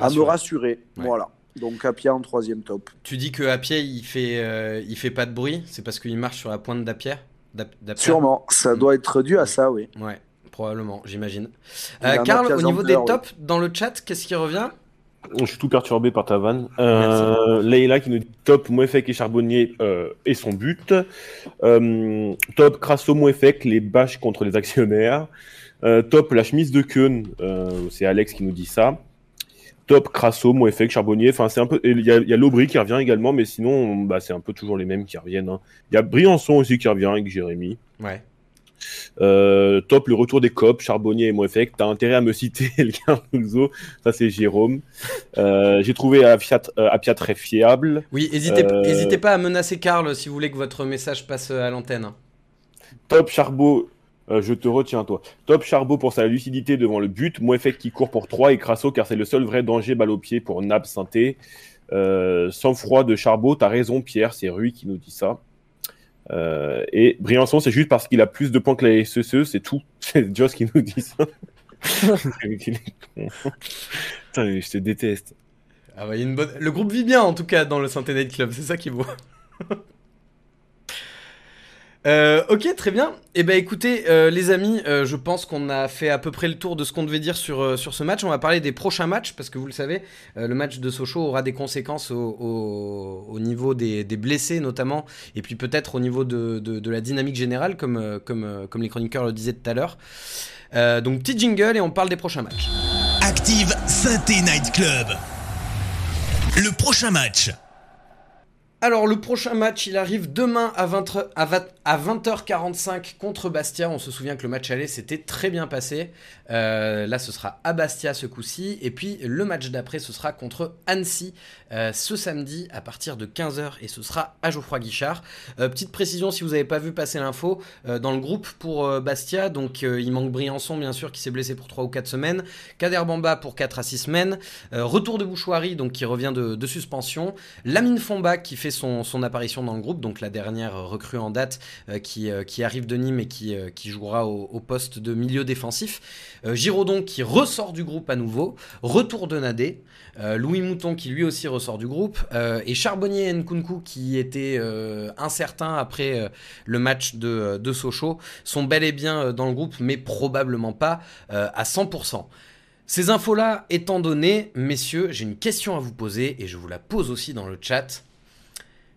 à me rassurer. Ouais. Voilà. Donc, Apia en troisième top. Tu dis que Apia il fait, euh, il fait pas de bruit, c'est parce qu'il marche sur la pointe d'Apia D'Ap- d'Apia Sûrement, ça Mm. doit être dû à ça, oui. Ouais, probablement, j'imagine. Euh, Mathias au niveau des tops, dans le chat, qu'est-ce qui revient? Je suis tout perturbé par ta vanne. Euh, Leïla qui nous dit top Mouefek et Charbonnier euh, et son but. Euh, top Crasso Mouefek, les bâches contre les actionnaires. Top la chemise de Keun, c'est Alex qui nous dit ça. Top Crasso, Mouefek, Charbonnier. Enfin, c'est un peu. Il y a, y a Lobry qui revient également, mais sinon, bah, c'est un peu toujours les mêmes qui reviennent. hein. Il y a Briançon aussi qui revient avec Jérémy. Ouais. Euh, top le retour des COP, Charbonnier et Mouefek. T'as intérêt à me citer El Cardozo, ça c'est Jérôme. Euh, J'ai trouvé Apia, euh, Apia très fiable. Oui, hésitez, Euh, hésitez pas à menacer Karl si vous voulez que votre message passe à l'antenne. Top Charbot, euh, je te retiens toi. Top Charbot pour sa lucidité devant le but. Mouefek qui court pour 3 et Crasso car c'est le seul vrai danger balle au pied pour Nab Synthé. Euh, sans froid de Charbot, t'as raison Pierre, c'est Rui qui nous dit ça. Euh, et Briançon, c'est juste parce qu'il a plus de points que la SSE, c'est tout. C'est Joss qui nous dit ça. Putain, je te déteste. Ah bah, il y a une bonne... Le groupe vit bien en tout cas dans le Saint Night Club, c'est ça qui est beau. Euh, ok, très bien. Eh ben écoutez, euh, les amis, euh, je pense qu'on a fait à peu près le tour de ce qu'on devait dire sur, sur ce match. On va parler des prochains matchs parce que vous le savez, le match de Sochaux aura des conséquences au, au- au niveau des, blessés notamment, et puis peut-être au niveau de, de- la dynamique générale, comme, comme, comme les chroniqueurs le disaient tout à l'heure. Donc petit jingle et on parle des prochains matchs. Active Synthé Night Club. Le prochain match. Alors le prochain match, il arrive demain à, 20, à 20h45 contre Bastia. On se souvient que le match aller s'était très bien passé. Euh, là, ce sera à Bastia ce coup-ci. Et puis le match d'après, ce sera contre Annecy euh, ce samedi à partir de 15h et ce sera à Geoffroy Guichard. Euh, petite précision si vous n'avez pas vu passer l'info, dans le groupe pour Bastia, donc il manque Briançon bien sûr qui s'est blessé pour 3 ou 4 semaines, Kader Bamba pour 4 à 6 semaines, retour de Bouchoirie donc qui revient de, suspension, Lamine Fombach qui fait son, apparition dans le groupe, donc la dernière recrue en date euh, qui, euh, qui, arrive de Nîmes et qui, euh, jouera au, poste de milieu défensif. Giraudon qui ressort du groupe à nouveau, retour de Nadé. Louis Mouton qui lui aussi ressort du groupe, et Charbonnier et Nkunku qui étaient incertains après le match de, de, Sochaux sont bel et bien dans le groupe, mais probablement pas à 100%. Ces infos-là étant données, messieurs, j'ai une question à vous poser et je vous la pose aussi dans le chat.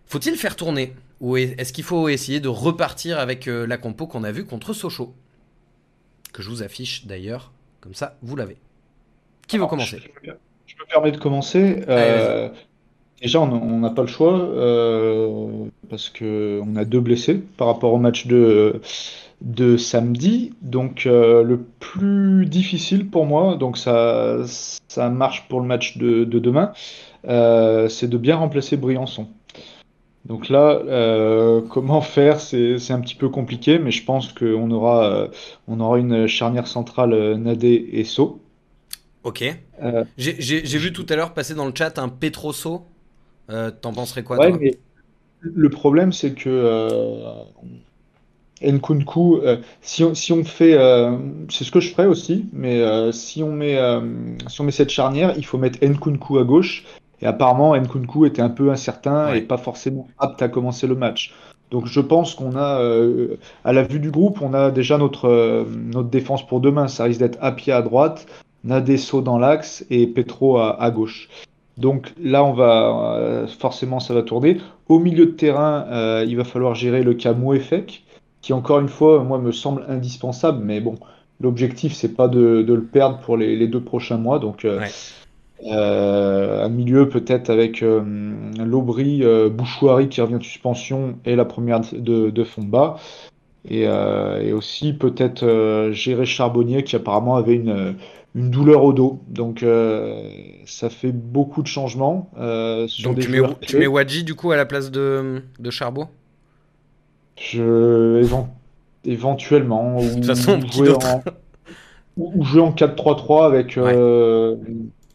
Faut-il faire tourner Ou est-ce qu'il faut essayer de repartir avec euh, la compo qu'on a vue contre Sochaux? Que je vous affiche d'ailleurs, comme ça vous l'avez. Qui veut commencer? je, me permets de commencer. Euh, déjà, on n'a pas le choix euh, parce qu'on a deux blessés par rapport au match de, de samedi. Donc, le plus difficile pour moi, donc ça, ça marche pour le match de, de demain, c'est de bien remplacer Briançon. Donc là, euh, comment faire, c'est un petit peu compliqué, mais je pense qu'on aura, euh, on aura une charnière centrale euh, Nadé et So. Ok. J'ai vu tout à l'heure passer dans le chat un Petroso. T'en penserais quoi ouais, mais Le problème, c'est que Nkunku, si, on, si on fait, c'est ce que je ferais aussi, mais si on met, si on met cette charnière, il faut mettre Nkunku à gauche et apparemment, Nkunku était un peu incertain et pas forcément apte à commencer le match. Donc je pense qu'on a, euh, à la vue du groupe, on a déjà notre, euh, notre défense pour demain. Ça risque d'être Apia à droite, Nadesso dans l'axe et Petro à, gauche. Donc là, on va euh, forcément, ça va tourner. Au milieu de terrain, il va falloir gérer le cas Mouefek, qui encore une fois, moi, me semble indispensable. Mais bon, l'objectif, c'est pas de, de, le perdre pour les, les deux prochains mois. Donc euh, un milieu peut-être avec euh, Lobry, euh, Bouchouari qui revient de suspension et la première de, de Fomba. Et, et aussi peut-être gérer Charbonnier qui apparemment avait une, une douleur au dos. Donc ça fait beaucoup de changements. Donc tu, mets, tu mets Wadji du coup à la place de, de Charbot Je, éventuellement. De toute façon, jouer en, ou jouer en 4-3-3 avec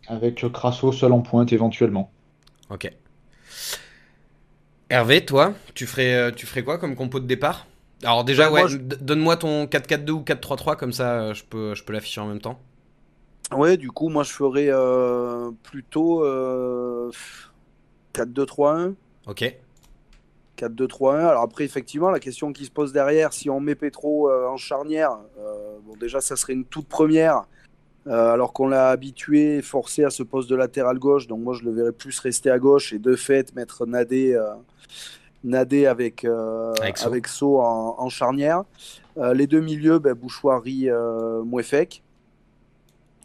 avec Crasso seul en pointe éventuellement. Ok. Hervé, toi, tu ferais, euh, tu ferais quoi comme compo de départ? Alors déjà, ouais, donne-moi ton 4-4-2 ou 4-3-3, comme ça euh, je peux, je peux l'afficher en même temps. Ouais, du coup, moi je ferais euh, plutôt 4-2-3-1. Ok. 4-2-3-1. Alors après, effectivement, la question qui se pose derrière, si on met Petro en charnière, bon déjà ça serait une toute première. Euh, alors qu'on l'a habitué, forcé à ce poste de latéral gauche. Donc moi, je le verrais plus rester à gauche et de fait mettre Nadé, euh, Nadé avec, euh, avec, So. en, charnière. les deux milieux, ben, Bouchoirie, Mouefek.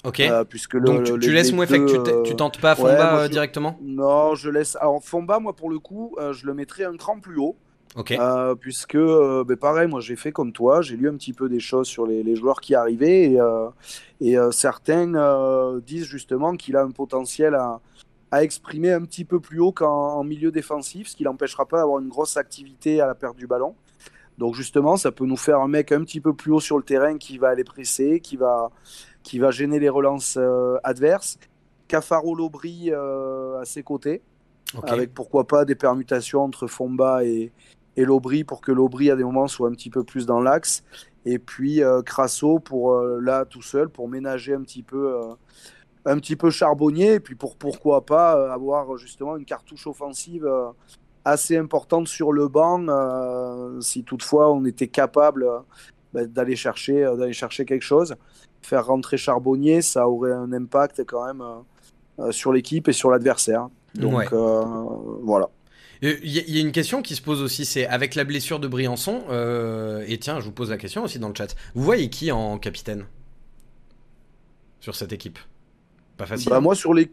Ok. puisque Donc tu, laisses Mouefek, tu, tentes pas Fomba directement? Non, je laisse. Alors Fomba, moi pour le coup, je le mettrais un cran plus haut. Ok. Euh, puisque, euh, ben, pareil, moi j'ai fait comme toi, j'ai lu un petit peu des choses sur les, joueurs qui arrivaient et, euh, et certains disent justement qu'il a un potentiel à, à, exprimer un petit peu plus haut qu'en milieu défensif, ce qui l'empêchera pas d'avoir une grosse activité à la perte du ballon. Donc justement, ça peut nous faire un mec un petit peu plus haut sur le terrain qui va aller presser, qui va, qui va gêner les relances adverses. Cafaro Lobry à ses côtés. avec pourquoi pas des permutations entre Fomba et, et l'Aubry pour que l'Aubry à des moments soit un petit peu plus dans l'axe. Et puis euh, Crasso pour euh, là tout seul pour ménager un petit peu euh, un petit peu charbonnier. Et puis pour pourquoi pas avoir justement une cartouche offensive assez importante sur le banc si toutefois on était capable bah, d'aller chercher d'aller chercher quelque chose. Faire rentrer charbonnier ça aurait un impact quand même sur l'équipe et sur l'adversaire. Donc voilà il euh, y, a une question qui se pose aussi, c'est avec la blessure de Briançon, euh, et tiens, je vous pose la question aussi dans le chat. Vous voyez qui en capitaine sur cette équipe? Pas facile. Bah, moi, sur les,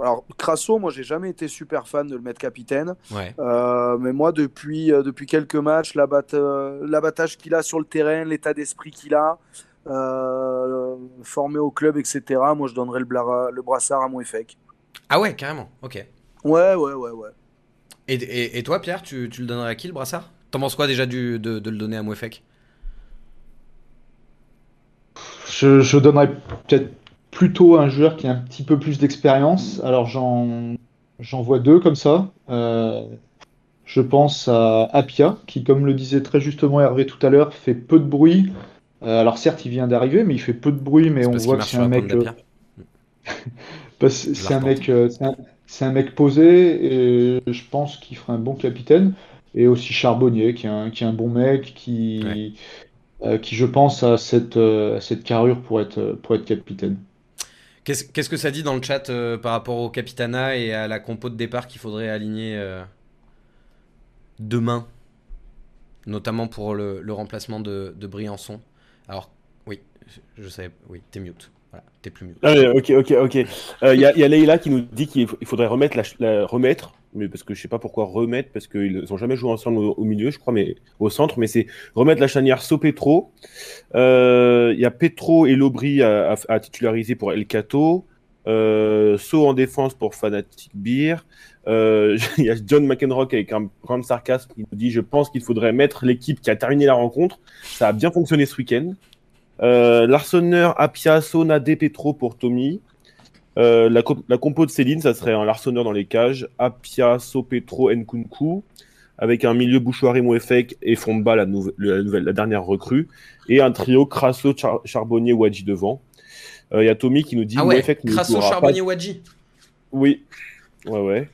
alors Crasso, moi j'ai jamais été super fan de le mettre capitaine. Ouais. Euh, mais moi depuis, euh, depuis quelques matchs, l'abat- l'abattage qu'il a sur le terrain, l'état d'esprit qu'il a, euh, formé au club, etc. Moi je donnerais le, le brassard à Mouefek. Ah ouais, carrément. Ok. Ouais, ouais, ouais, ouais. Et, et- et toi, Pierre, tu, tu le donnerais à qui le brassard? T'en penses quoi déjà du, de, de le donner à Mouefek Je, je donnerais peut-être plutôt un joueur qui a un petit peu plus d'expérience. Alors j'en j'en vois deux comme ça. Euh, je pense à Apia, qui, comme le disait très justement Hervé tout à l'heure, fait peu de bruit. Euh, alors certes, il vient d'arriver, mais il fait peu de bruit, mais on voit qu'il que c'est un mec, euh, c'est un mec, euh, c'est un, c'est un mec posé, et je pense qu'il ferait un bon capitaine. Et aussi Charbonnier, qui est un, qui est un bon mec, qui, euh, qui je pense a cette, euh, cette carrure pour être, pour être capitaine. Qu'est-ce qu'est-ce que ça dit dans le chat euh, par rapport au Capitana et à la compo de départ qu'il faudrait aligner euh, demain? Notamment pour le, le remplacement de, de Briançon. Alors, oui, je, je savais. Oui, t'es mute. T'es plus mute. Ah, ok, ok, ok. Euh, Il y, a, y Leïla qui nous dit qu'il faudrait remettre la, remettre, mais parce que je sais pas pourquoi remettre, parce qu'ils ont jamais joué ensemble au, milieu, je crois, mais au centre, mais c'est remettre la chanière So-Petro. Euh, Il y a Petro et Lobry à, à- titulariser pour El Cato. Euh, so en défense pour Fanatic Beer. Euh, Il y a John McEnroe avec un grand sarcasme qui nous dit Je pense qu'il faudrait mettre l'équipe qui a terminé la rencontre. Ça a bien fonctionné ce week-end. Euh, Larsonneur, Apia, Sona, De Petro pour Tommy. Euh, la, co- la compo de Céline, ça serait un Larsonneur dans les cages, Apia, So Petro, Nkunku, avec un milieu Bouchoir et Mouefek et Fomba, la, la nouvelle, la dernière recrue, et un trio Crasso, Char- Charbonnier, Wadji devant. Euh, Il y a Tommy qui nous dit Ah ouais, Mouefek ne Crasso, jouera pas- Charbonnier, Wadji. Oui, ouais, ouais.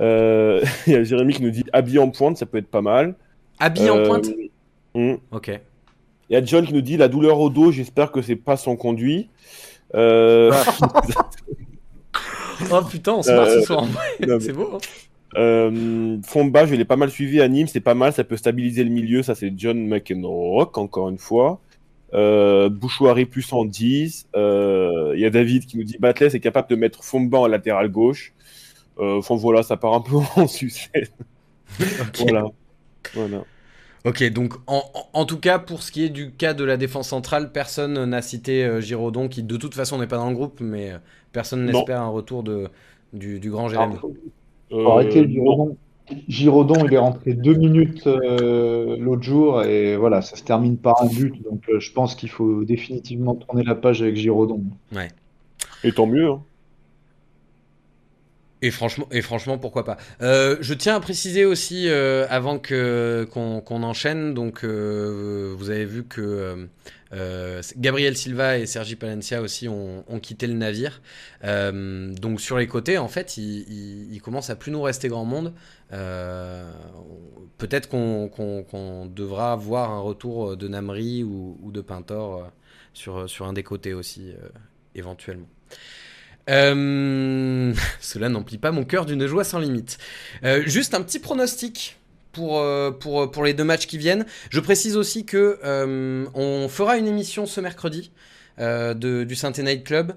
Euh, Il y a Jérémy qui nous dit habillé en pointe, ça peut être pas mal. Habillé en Euh, pointe hmm. Ok. Il y a John qui nous dit la douleur au dos, j'espère que c'est pas son conduit. Euh, Oh putain, on se marre Euh, ce soir. C'est beau. hein euh, Fomba, je l'ai pas mal suivi à Nîmes, c'est pas mal, ça peut stabiliser le milieu, ça c'est John McEnroe, encore une fois. Euh, Bouchouari plus en 10. Euh, Il y a David qui nous dit Batles est capable de mettre Fomba en latéral gauche. Euh, enfin voilà, ça part un peu en sucette. Voilà. voilà. Ok, donc en, en- en tout cas, pour ce qui est du cas de la défense centrale, personne n'a cité euh, Giraudon, qui de toute façon n'est pas dans le groupe, mais euh, personne n'espère un retour de, du, du grand Jérémy. Alors, Euh, non. Giraudon. Giraudon, il est rentré deux minutes euh, l'autre jour et voilà, ça se termine par un but. Donc euh, je pense qu'il faut définitivement tourner la page avec Giraudon. Et tant mieux. hein. Et franchement, et franchement, pourquoi pas. Euh, je tiens à préciser aussi, euh, avant qu'on enchaîne, donc euh, vous avez vu que Gabriel Silva et Sergi Palencia aussi ont, quitté le navire. Donc sur les côtés, en fait, il, commence à plus nous rester grand monde. Peut-être qu'on devra voir un retour de Namri ou, de Pintor sur, sur un des côtés aussi, éventuellement. Euh, cela n'emplit pas mon cœur d'une joie sans limite. Euh, juste un petit pronostic pour, euh, pour, pour les deux matchs qui viennent. Je précise aussi que on fera une émission ce mercredi de, du Saint Night Club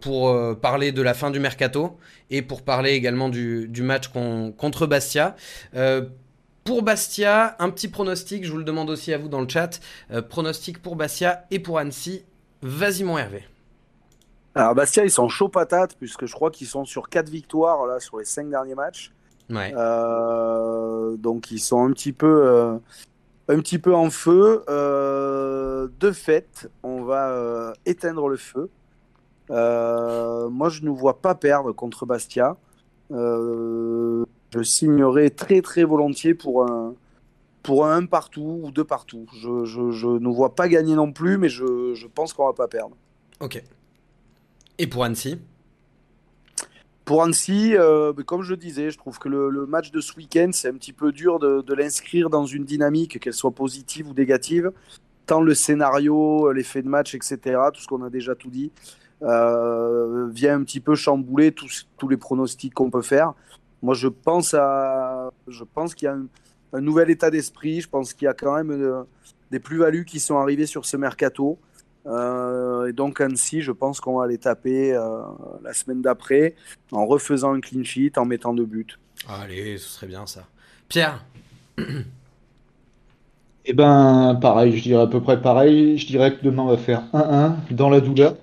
pour parler de la fin du mercato et pour parler également du, du match con- contre Bastia. Pour Bastia, un petit pronostic, je vous le demande aussi à vous dans le chat. Pronostic pour Bastia et pour Annecy. Vas-y mon Hervé. Alors Bastia, ils sont chauds patates, puisque je crois qu'ils sont sur 4 victoires là, sur les 5 derniers matchs. Ouais. Euh, donc ils sont un petit peu, euh, un petit peu en feu. Euh, de fait, on va éteindre le feu. Moi, je ne vois pas perdre contre Bastia. Je signerai très très volontiers pour un, pour un partout ou deux partout. Je, je, je ne vois pas gagner non plus, mais je, je pense qu'on va pas perdre. Ok. Et pour Annecy Pour Annecy, euh, mais comme je disais, je trouve que le, match de ce week-end, c'est un petit peu dur de, l'inscrire dans une dynamique, qu'elle soit positive ou négative. Tant le scénario, l'effet de match, etc., tout ce qu'on a déjà tout dit, euh, vient un petit peu chambouler tous, les pronostics qu'on peut faire. Moi, je pense, à, je pense qu'il y a un, un nouvel état d'esprit. Je pense qu'il y a quand même euh, des plus-values qui sont arrivées sur ce mercato. Euh, et donc Annecy, je pense qu'on va les taper euh, la semaine d'après en refaisant un clean sheet, en mettant deux buts. Allez, ce serait bien ça. Pierre Eh ben, pareil, je dirais à peu près pareil. Je dirais que demain on va faire 1-1 dans la douleur.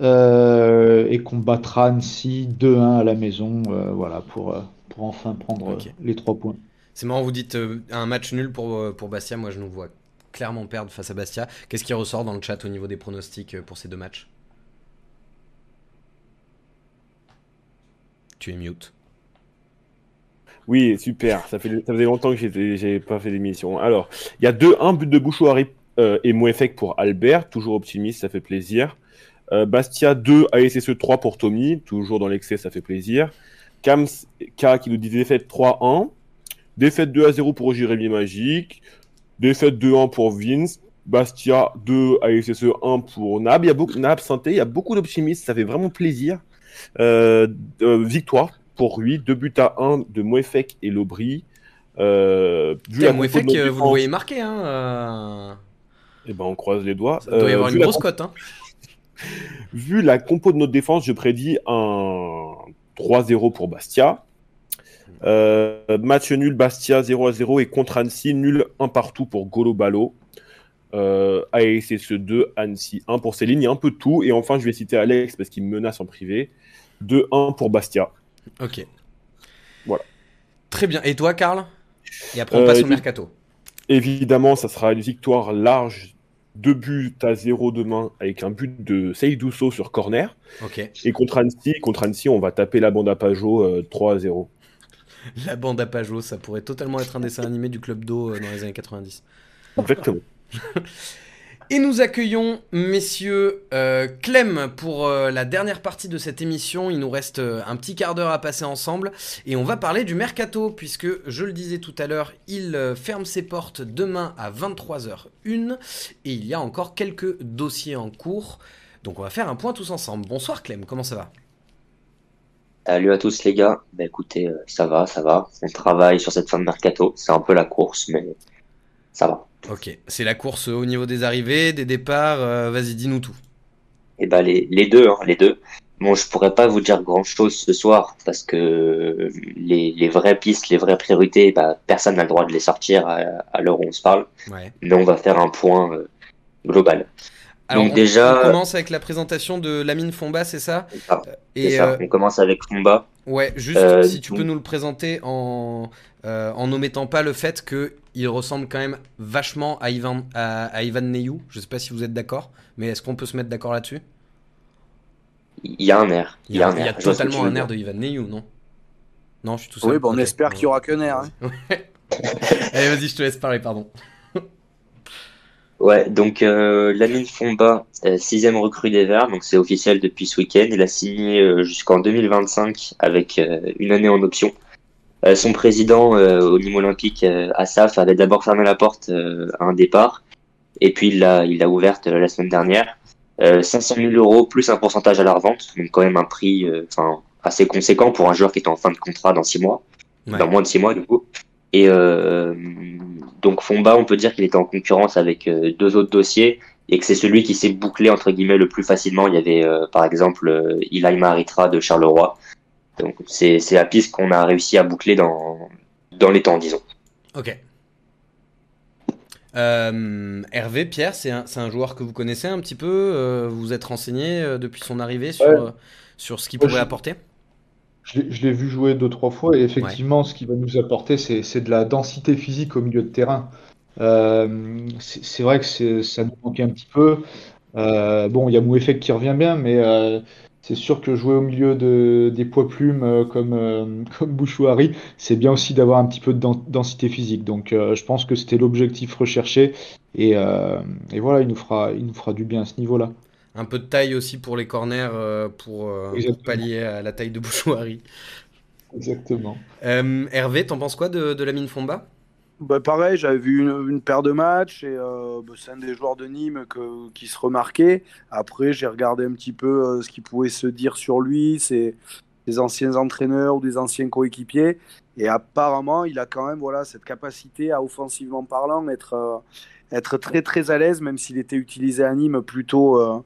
Euh, et qu'on battra Annecy 2-1 à la maison, euh, voilà, pour, pour enfin prendre les trois points. C'est marrant, vous dites euh, un match nul pour, pour Bastia. Moi, je nous vois clairement perdre face à Bastia. Qu'est-ce qui ressort dans le chat au niveau des pronostics euh, pour ces deux matchs? Tu es mute. Oui, super. Ça, fait, faisait longtemps que j'ai pas fait d'émission. Alors, il y a deux, un but de Bouchouari euh, et Mouefek pour Albert. Toujours optimiste, ça fait plaisir. Euh, Bastia 2, ASSE 3 pour Tommy. Toujours dans l'excès, ça fait plaisir. Kams K qui nous dit défaite 3-1. Défaite 2 à 0 pour Jérémy Magique. Défaite 2-1 pour Vince. Bastia 2, ASSE 1 pour Nab. Il y a beaucoup, Nab, Santé, il y a beaucoup d'optimistes, ça fait vraiment plaisir. Euh, euh, victoire pour lui, 2 buts à 1 de Mouefek et Lobry. Euh, la Mouefek, euh, vous le voyez marquer, hein euh, Eh ben, on croise les doigts. Ça doit y avoir une grosse cote, hein Vu la compo de notre défense, je prédis un 3-0 pour Bastia. Euh, match nul Bastia 0 à 0 et contre Annecy nul 1 partout pour Golo Balo. Euh, ASS 2, Annecy 1 pour Céline, il y a un peu de tout. Et enfin, je vais citer Alex parce qu'il me menace en privé. 2-1 pour Bastia. Ok. Voilà. Très bien. Et toi, Karl? Et après, on Euh, passe au mercato. Évidemment, ça sera une victoire large. 2 buts à 0 demain avec un but de Seydou Sow sur corner. Ok. Et contre Annecy, contre Annecy, on va taper la bande à Pajot euh, 3 à 0. La bande à Pajot, ça pourrait totalement être un dessin animé du Club d'eau euh, dans les années 90. Exactement. Et nous accueillons messieurs euh, Clem pour euh, la dernière partie de cette émission. Il nous reste euh, un petit quart d'heure à passer ensemble et on va parler du mercato puisque je le disais tout à l'heure, il ferme ses portes demain à 23h01 et il y a encore quelques dossiers en cours. Donc on va faire un point tous ensemble. Bonsoir Clem, comment ça va? Salut à tous les gars. Bah écoutez, euh, ça va, ça va. On travaille sur cette fin de mercato. C'est un peu la course, mais ça va. Ok, c'est la course au niveau des arrivées, des départs, euh, vas-y dis-nous tout. Et bah les, les deux, hein, les deux. Bon, je pourrais pas vous dire grand chose ce soir parce que les, les vraies pistes, les vraies priorités, bah, personne n'a le droit de les sortir à, à l'heure où on se parle. Ouais. Mais on va faire un point euh, global. Alors Donc on- déjà- on commence avec la présentation de Lamine Fomba, c'est ça Et ça. euh, On commence avec Combat. Ouais, juste Euh, si tu donc- peux nous le présenter en, euh, en omettant pas le fait qu'il ressemble quand même vachement à Ivan, à, à Ivan Neyou. Je sais pas si vous êtes d'accord, mais est-ce qu'on peut se mettre d'accord là-dessus? Il y a un air. Il y a, un il y que totalement un air de Ivan Neyou, non? Non, je suis tout seul. Oui, bon, on espère qu'il y aura qu'un air. hein. Allez, vas-y, je te laisse parler, pardon. Ouais, donc euh, Lamine Fomba, euh, sixième recrue des Verts, donc c'est officiel depuis ce week-end. Il a signé euh, jusqu'en 2025 avec euh, une année en option. Euh, son président euh, au niveau olympique, euh, Assaf, avait d'abord fermé la porte euh, à un départ, et puis il l'a il l'a ouverte la semaine dernière. Euh, 500 000 euros plus un pourcentage à la revente, donc quand même un prix euh, enfin assez conséquent pour un joueur qui est en fin de contrat dans six mois Ouais. dans moins de six mois du coup. Et euh, donc Fomba, on peut dire qu'il était en concurrence avec euh, deux autres dossiers et que c'est celui qui s'est bouclé entre guillemets le plus facilement. Il y avait euh, par exemple euh, Ilaima Aritra de Charleroi. Donc c'est la piste qu'on a réussi à boucler dans dans les temps, disons. Ok. Euh, Hervé, Pierre, c'est un, joueur que vous connaissez un petit peu euh, Vous vous êtes renseigné euh, depuis son arrivée sur, Ouais. euh, sur ce qu'il pourrait je- apporter? Je l'ai vu jouer deux, trois fois et effectivement, ce qu'il va nous apporter, c'est de la densité physique au milieu de terrain. Euh, c'est vrai que ça nous manquait un petit peu. Euh, bon, il y a Mouefek qui revient bien, mais euh, c'est sûr que jouer au milieu de, des poids plumes comme, comme Bouchouari, c'est bien aussi d'avoir un petit peu de den- densité physique. Donc, je pense que c'était l'objectif recherché et, et voilà, il nous fera, il nous fera du bien à ce niveau-là. Un peu de taille aussi pour les corners euh, pour, euh, pour pallier à la taille de Bouchouari. Exactement. Euh, Hervé, t'en penses quoi de, de Lamine Fomba? Bah, pareil, j'avais vu une, une paire de matchs et euh, bah, c'est un des joueurs de Nîmes que- qui se remarquait. Après, j'ai regardé un petit peu euh, ce qui pouvait se dire sur lui. C'est des anciens entraîneurs ou des anciens coéquipiers. Et apparemment, il a quand même voilà, cette capacité à, offensivement parlant, être, euh, être très très à l'aise, même s'il était utilisé à Nîmes plutôt, euh,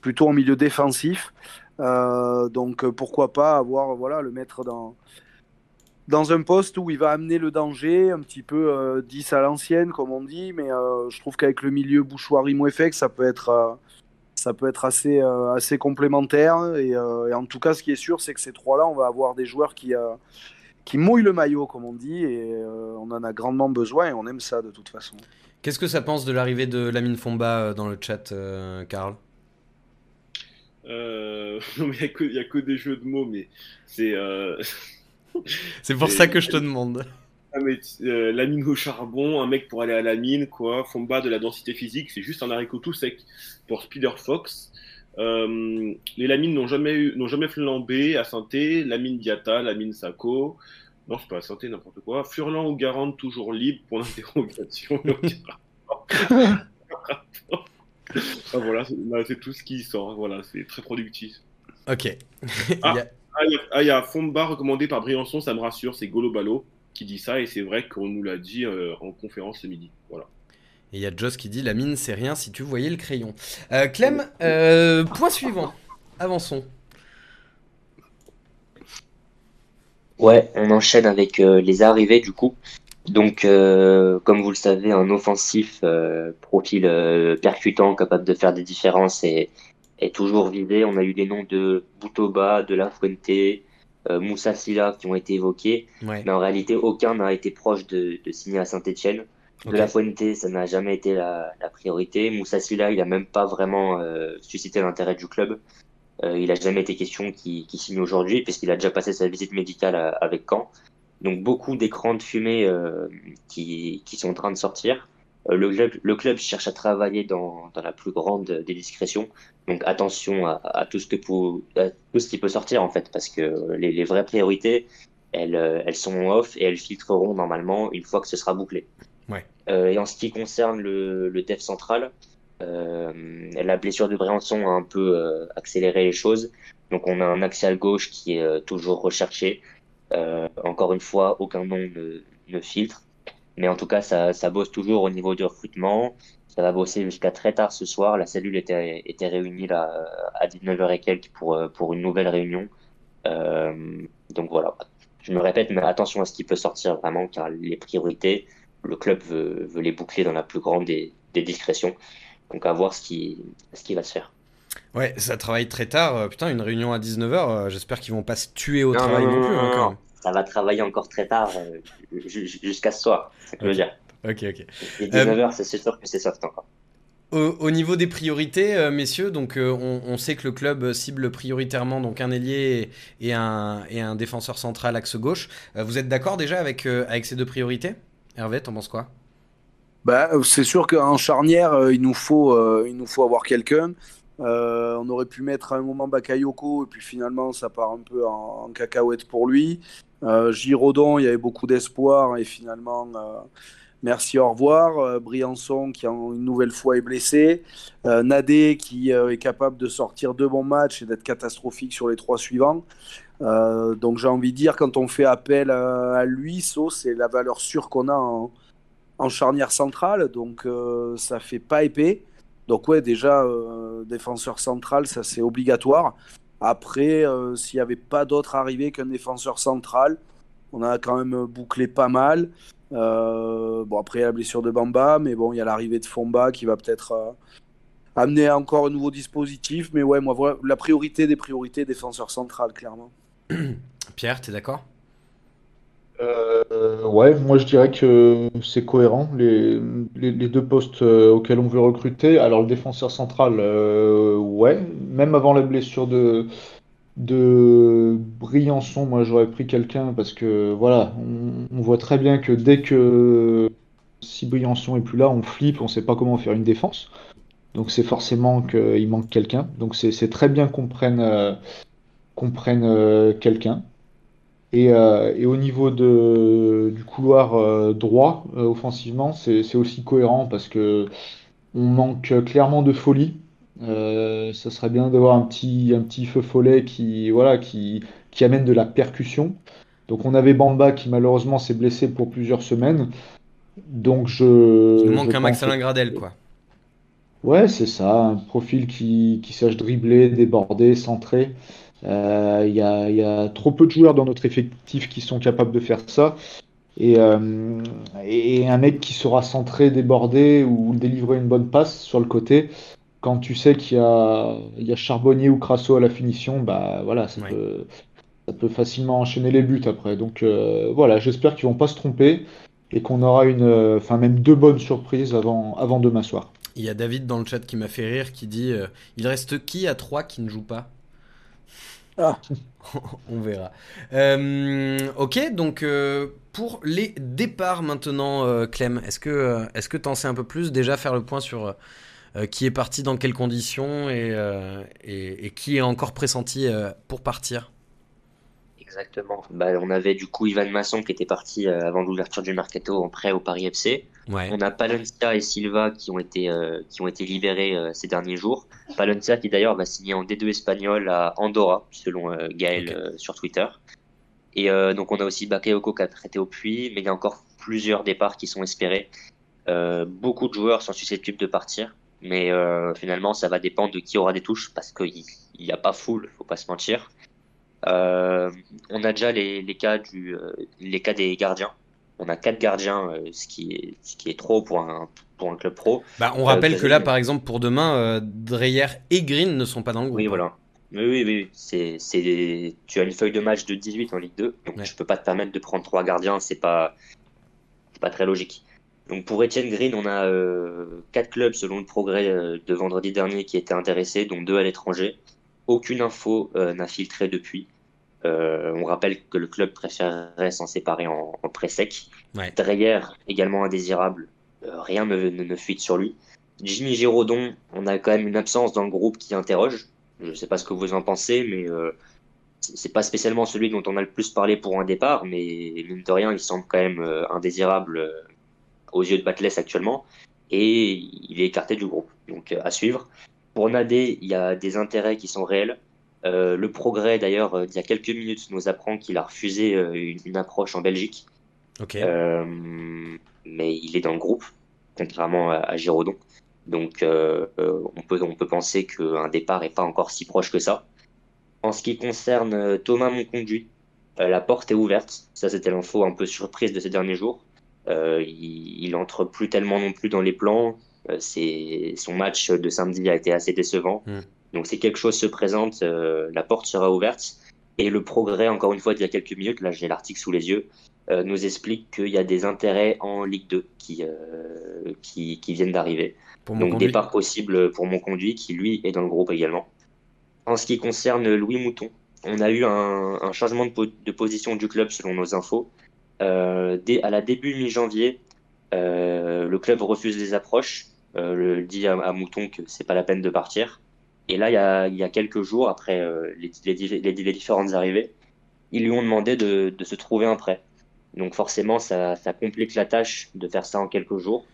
plutôt en milieu défensif. Euh, donc pourquoi pas avoir voilà, le mettre dans, dans un poste où il va amener le danger, un petit peu 10 à l'ancienne, comme on dit. Mais je trouve qu'avec le milieu Bouchoir-Imo-FX, ça peut être ça peut être assez, assez complémentaire. Et, en tout cas, ce qui est sûr, c'est que ces trois-là, on va avoir des joueurs qui, qui mouille le maillot, comme on dit, et euh, on en a grandement besoin et on aime ça de toute façon. Qu'est-ce que ça pense de l'arrivée de Lamine Fomba euh, dans le chat, euh, Karl? Non, mais il n'y a, que des jeux de mots, mais c'est. c'est pour ça que je te demande. Ah, mais, la mine au charbon, un mec pour aller à la mine, quoi. Fomba de la densité physique, c'est juste un haricot tout sec pour Spider Fox. Euh, les lamines n'ont jamais, n'ont jamais flambé à Santé, lamine Diata, lamine Sako. Non, je pas à Santé, n'importe quoi. Furlan ou Garante toujours libre pour l'interrogation. ah, voilà, c'est tout ce qui sort. Voilà, c'est très productif. Ok. ah, il ah, y, a Fomba recommandé par Briançon, ça me rassure, c'est Golo Balo qui dit ça et c'est vrai qu'on nous l'a dit euh, en conférence ce midi. Voilà. Et il y a Joss qui dit La mine, c'est rien si tu voyais le crayon. Euh, Clem, euh, point suivant. Avançons. Ouais, on enchaîne avec euh, les arrivées du coup. Donc, comme vous le savez, un offensif profil percutant, capable de faire des différences et est toujours visé. On a eu des noms de Boutoba, de La Fuente, Moussa Silla qui ont été évoqués, mais en réalité, aucun n'a été proche de, de signer à Saint-Etienne. De la Fuente, ça n'a jamais été la, priorité. Moussa Silla, il n'a même pas vraiment euh, suscité l'intérêt du club. Euh, il n'a jamais été question qu'il signe aujourd'hui, puisqu'il a déjà passé sa visite médicale avec Caen. Donc beaucoup d'écrans de fumée euh, qui, sont en train de sortir. le, club, le club cherche à travailler dans, la plus grande des discrétions. Donc attention à, tout, ce que tout ce qui peut sortir, en fait, parce que les, les vraies priorités, elles, elles sont off et elles filtreront normalement une fois que ce sera bouclé. Euh, et en ce qui concerne le, le def central, euh, la blessure de Briançon a un peu euh, accéléré les choses. Donc on a un axial gauche qui est toujours recherché. encore une fois, aucun nom ne, filtre. Mais en tout cas, ça, bosse toujours au niveau du recrutement. Ça va bosser jusqu'à très tard ce soir. La cellule était, réunie là, à 19h et quelques pour une nouvelle réunion. donc voilà. Je me répète, mais attention à ce qui peut sortir vraiment, car les priorités, le club veut, les boucler dans la plus grande des, discrétions. Donc à voir ce qui, ce qui va se faire. Ouais, ça travaille très tard. Euh, putain, une réunion à 19h, euh, j'espère qu'ils vont pas se tuer au travail non, plus. Hein, ça va travailler encore très tard, euh, jusqu'à ce soir, c'est ce que je veux dire. Ok, ok. Et 19h, c'est sûr que c'est soft encore. Au, niveau des priorités, messieurs, donc on, sait que le club cible prioritairement donc un ailier et, un, et un défenseur central axe gauche. vous êtes d'accord déjà avec, avec ces deux priorités? Hervé, t'en penses quoi? Bah, C'est sûr qu'en charnière, euh, il, nous faut, euh, il nous faut avoir quelqu'un. Euh, on aurait pu mettre à un moment Bakayoko et puis finalement ça part un peu en, cacahuète pour lui. Giraudon, il y avait beaucoup d'espoir et finalement merci, au revoir. Briançon qui une nouvelle fois est blessé. Nadé qui est capable de sortir deux bons matchs et d'être catastrophique sur les trois suivants. Donc j'ai envie de dire, quand on fait appel à, lui, So, c'est la valeur sûre qu'on a en, charnière centrale, donc euh, ça fait pas épais. Donc ouais, déjà, euh, défenseur central, ça c'est obligatoire. Après, s'il n'y avait pas d'autre arrivée qu'un défenseur central, on a quand même bouclé pas mal. bon, après, la blessure de Bamba, mais bon, il y a l'arrivée de Fomba qui va peut-être amener encore un nouveau dispositif. Mais ouais, moi, voilà, la priorité des priorités, défenseur central, clairement. Pierre, tu d'accord? Euh, ouais, moi je dirais que c'est cohérent, les, deux postes euh, auxquels on veut recruter. Alors le défenseur central, euh, ouais, même avant la blessure de, Briançon, moi j'aurais pris quelqu'un parce que voilà, on, voit très bien que dès que si Briançon est plus là, on flippe, on sait pas comment faire une défense. Donc c'est forcément qu'il manque quelqu'un. Donc c'est très bien qu'on prenne qu'on prenne euh, Euh, et, au niveau de, du couloir euh, droit, offensivement, c'est aussi cohérent parce que on manque clairement de folie. Euh, ça serait bien d'avoir un petit, un petit feu follet qui, voilà, qui, qui amène de la percussion. Donc on avait Bamba qui malheureusement s'est blessé pour plusieurs semaines. Donc je. Il manque je un Maxalin que- Gradel, quoi. Ouais, c'est ça, un profil qui, qui sache dribbler, déborder, centrer. Euh, Il y a, il y a trop peu de joueurs dans notre effectif qui sont capables de faire ça. Et, euh, et un mec qui saura centrer, déborder ou délivrer une bonne passe sur le côté, quand tu sais qu'il y a, il y a Charbonnier ou Crasso à la finition, bah voilà, ça Ouais. peut, ça peut facilement enchaîner les buts après. Donc euh, voilà, j'espère qu'ils vont pas se tromper et qu'on aura une, euh, enfin même deux bonnes surprises avant, avant demain soir. Il y a David dans le chat qui m'a fait rire qui dit euh, Il reste qui à 3 qui ne joue pas? Ah. On verra. Euh, ok, donc euh, pour les départs maintenant, euh, Clem, est-ce que euh, est-ce que t'en sais un peu plus? Déjà faire le point sur euh, qui est parti dans quelles conditions et, euh, et, et qui est encore pressenti euh, pour partir? Exactement. Bah, on avait du coup Ivan Masson qui était parti euh, avant l'ouverture du mercato en prêt au Paris FC. Ouais. On a Palencia et Silva qui ont été, euh, qui ont été libérés euh, ces derniers jours. Palencia qui d'ailleurs va signer en D2 espagnol à Andorra, selon euh, Gaël euh, sur Twitter. Et donc on a aussi Bakayoko qui a prêté au puits, mais il y a encore plusieurs départs qui sont espérés. Beaucoup de joueurs sont susceptibles de partir, mais finalement ça va dépendre de qui aura des touches parce qu'il n'y a pas full, faut pas se mentir. On a déjà les, les cas du, les cas des gardiens. On a quatre gardiens, euh, ce qui est, ce qui est trop pour un, pour un club pro. Bah, on Euh, rappelle que Casemiro. là, par exemple, pour demain, euh, Dreyer et Green ne sont pas dans le groupe. Oui, voilà. Oui, oui, oui. C'est, tu as une feuille de match de 18 en Ligue 2, donc Ouais. tu peux pas te permettre de prendre trois gardiens, c'est pas, c'est pas très logique. Donc pour Etienne Green, on a euh, quatre clubs selon le progrès euh, de vendredi dernier qui étaient intéressés, dont deux à l'étranger. Aucune info euh, n'a filtré depuis. Euh, on rappelle que le club préférerait s'en séparer en, en pré-sec. Ouais. Dreyer, également indésirable, euh, rien ne, ne, ne fuite sur lui. Jimmy Giraudon, on a quand même une absence dans le groupe qui interroge. Je ne sais pas ce que vous en pensez, mais euh, c'est pas spécialement celui dont on a le plus parlé pour un départ, mais mine de rien, il semble quand même euh, indésirable aux yeux de Batles actuellement, et il est écarté du groupe. Donc à suivre. Pour Nadé, il y a des intérêts qui sont réels. Euh, le progrès, d'ailleurs, euh, d'il y a quelques minutes, nous apprend qu'il a refusé euh, une, une approche en Belgique. Mais il est dans le groupe, contrairement à, à Giraudon. Donc on, peut, on peut penser qu'un départ n'est pas encore si proche que ça. En ce qui concerne Thomas Monconduit, la porte est ouverte. Ça, c'était l'info un peu surprise de ces derniers jours. Il, il entre plus tellement non plus dans les plans. C'est, son match de samedi a été assez décevant. Mm. Donc si quelque chose se présente, euh, la porte sera ouverte. Et le progrès, encore une fois, d'il y a quelques minutes, là j'ai l'article sous les yeux, euh, nous explique qu'il y a des intérêts en Ligue 2 qui, euh, qui, qui viennent d'arriver. Donc conduit. départ possible pour mon conduit qui lui est dans le groupe également. En ce qui concerne Louis Mouton, on a eu un, un changement de, po- de position du club selon nos infos. Dès, à la début mi-janvier, le club refuse les approches, le dit à, à Mouton que c'est pas la peine de partir. Et là, il y a, il y a quelques jours après euh, les, les, les- les différentes arrivées, ils lui ont demandé de, de se trouver un prêt. Donc forcément, ça, ça complique la tâche de faire ça en quelques jours.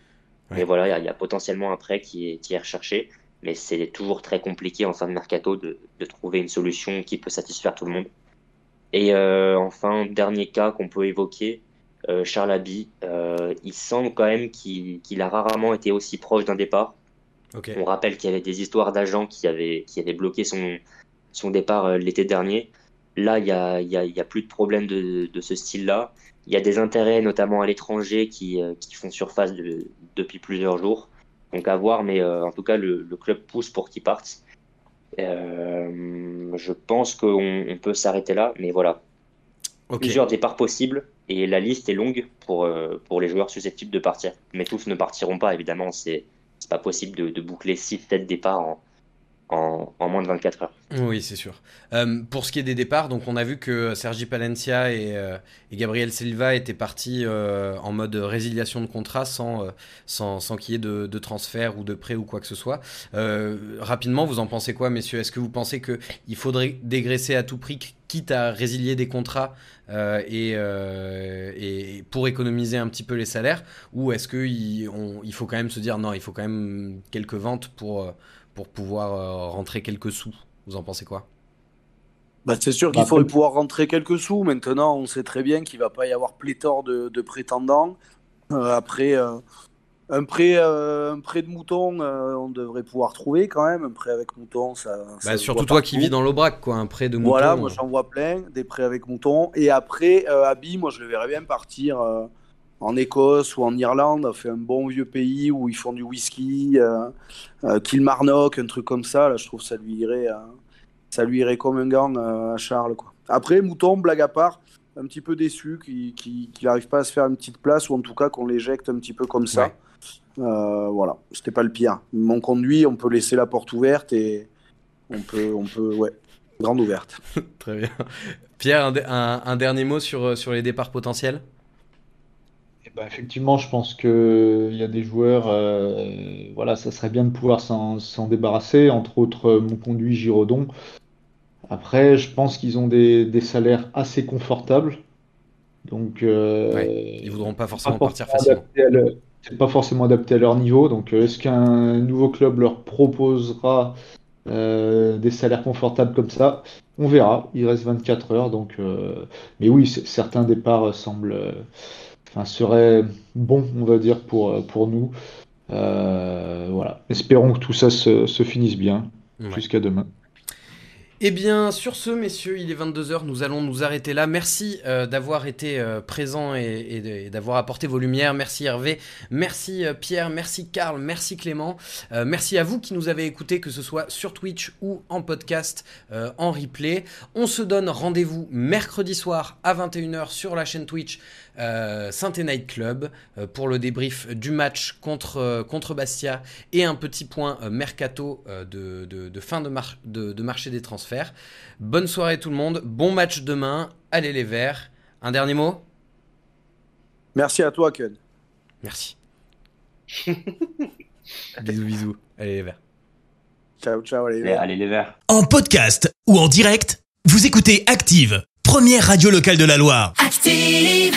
Ouais. Mais voilà, il y a- il y, a potentiellement un prêt qui est, qui est recherché, mais c'est toujours très compliqué en fin de mercato de, de trouver une solution qui peut satisfaire tout le monde. Et euh, enfin, dernier cas qu'on peut évoquer, euh, Charles Abbey, euh, il semble quand même qu'il qu'il a rarement été aussi proche d'un départ. On rappelle qu'il y avait des histoires d'agents qui avaient, qui avaient bloqué son, son départ euh, l'été dernier. Là, il y a, y a, y a plus de problème de, de ce style-là. Il y a des intérêts, notamment à l'étranger, qui, euh, qui font surface de- depuis plusieurs jours. Donc à voir, mais euh, en tout cas, le, le club pousse pour qu'il parte. Euh, je pense qu'on on peut s'arrêter là, mais voilà. Plusieurs départs possibles et la liste est longue pour, euh, pour les joueurs susceptibles de partir. Mais tous ne partiront pas, évidemment. C'est c'est pas possible de, boucler 6-7 départs en, en, en moins de 24 heures. Oui, c'est sûr. Euh, pour ce qui est des départs, donc on a vu que Sergi Palencia et, euh, Gabriel Silva étaient partis euh, en mode résiliation de contrat sans, sans, sans qu'il y ait de, de, transfert ou de prêt ou quoi que ce soit. Rapidement, vous en pensez quoi, messieurs? Est-ce que vous pensez qu'il faudrait dégraisser à tout prix, quitte à résilier des contrats et, et, pour économiser un petit peu les salaires Ou est-ce qu'il il faut quand même se dire non, il faut quand même quelques ventes pour, pour pouvoir rentrer quelques sous vous en pensez quoi? Bah, c'est sûr qu'il bah, faut pouvoir rentrer quelques sous. Maintenant, on sait très bien qu'il ne va pas y avoir pléthore de, de prétendants. Euh, après, euh, un, prêt, euh, un prêt de mouton, euh, on devrait pouvoir trouver quand même. Un prêt avec mouton, ça. Bah, surtout toi qui vis dans l'Aubrac, quoi. Un prêt de mouton. Voilà, moi j'en vois plein, des prêts avec mouton. Et après, Abby, moi je le verrais bien partir en Écosse ou en Irlande, fait un bon vieux pays où ils font du whisky, euh, euh, Kilmarnock, un truc comme ça. Là, je trouve que ça lui irait, euh, ça lui irait comme un gant euh, à Charles. Quoi. Après, Mouton, blague à part, un petit peu déçu qu'il n'arrive pas à se faire une petite place ou en tout cas qu'on l'éjecte un petit peu comme ça. Ouais. Euh, voilà, c'était pas le pire. Mon conduit, on peut laisser la porte ouverte et on peut, on peut, ouais, grande ouverte. Très bien. Pierre, un, un, un dernier mot sur, sur les départs potentiels? Bah, effectivement, je pense qu'il y a des joueurs, euh, voilà, ça serait bien de pouvoir s'en débarrasser, entre autres euh, mon conduit Giraudon. Après, je pense qu'ils ont des, des, salaires assez confortables. Donc, euh, ouais, ils voudront pas forcément pas partir facilement. C'est pas forcément adapté à leur niveau. Donc, euh, est-ce qu'un nouveau club leur proposera euh, des salaires confortables comme ça? On verra. Il reste 24 heures. Donc, mais oui, certains départs semblent enfin, serait bon, on va dire, pour, pour nous. Euh, voilà. Espérons que tout ça se, se finisse bien ouais. jusqu'à demain. Eh bien, sur ce, messieurs, il est 22h, nous allons nous arrêter là. Merci euh, d'avoir été euh, présent et, d'avoir apporté vos lumières. Merci Hervé, merci euh, Pierre, merci Karl, merci Clément. Merci à vous qui nous avez écoutés, que ce soit sur Twitch ou en podcast, en replay. On se donne rendez-vous mercredi soir à 21h sur la chaîne Twitch euh, saint Night Club euh, pour le débrief du match contre, euh, contre Bastia et un petit point euh, mercato de, de, de, fin de, mar de, de, marché des transferts. Bonne soirée tout le monde, bon match demain, allez les Verts. Un dernier mot? Merci à toi Ken. Merci. bisous bisous, allez les Verts. Ciao ciao allez les Verts. Allez les Verts. En podcast ou en direct, vous écoutez Active, première radio locale de la Loire. Active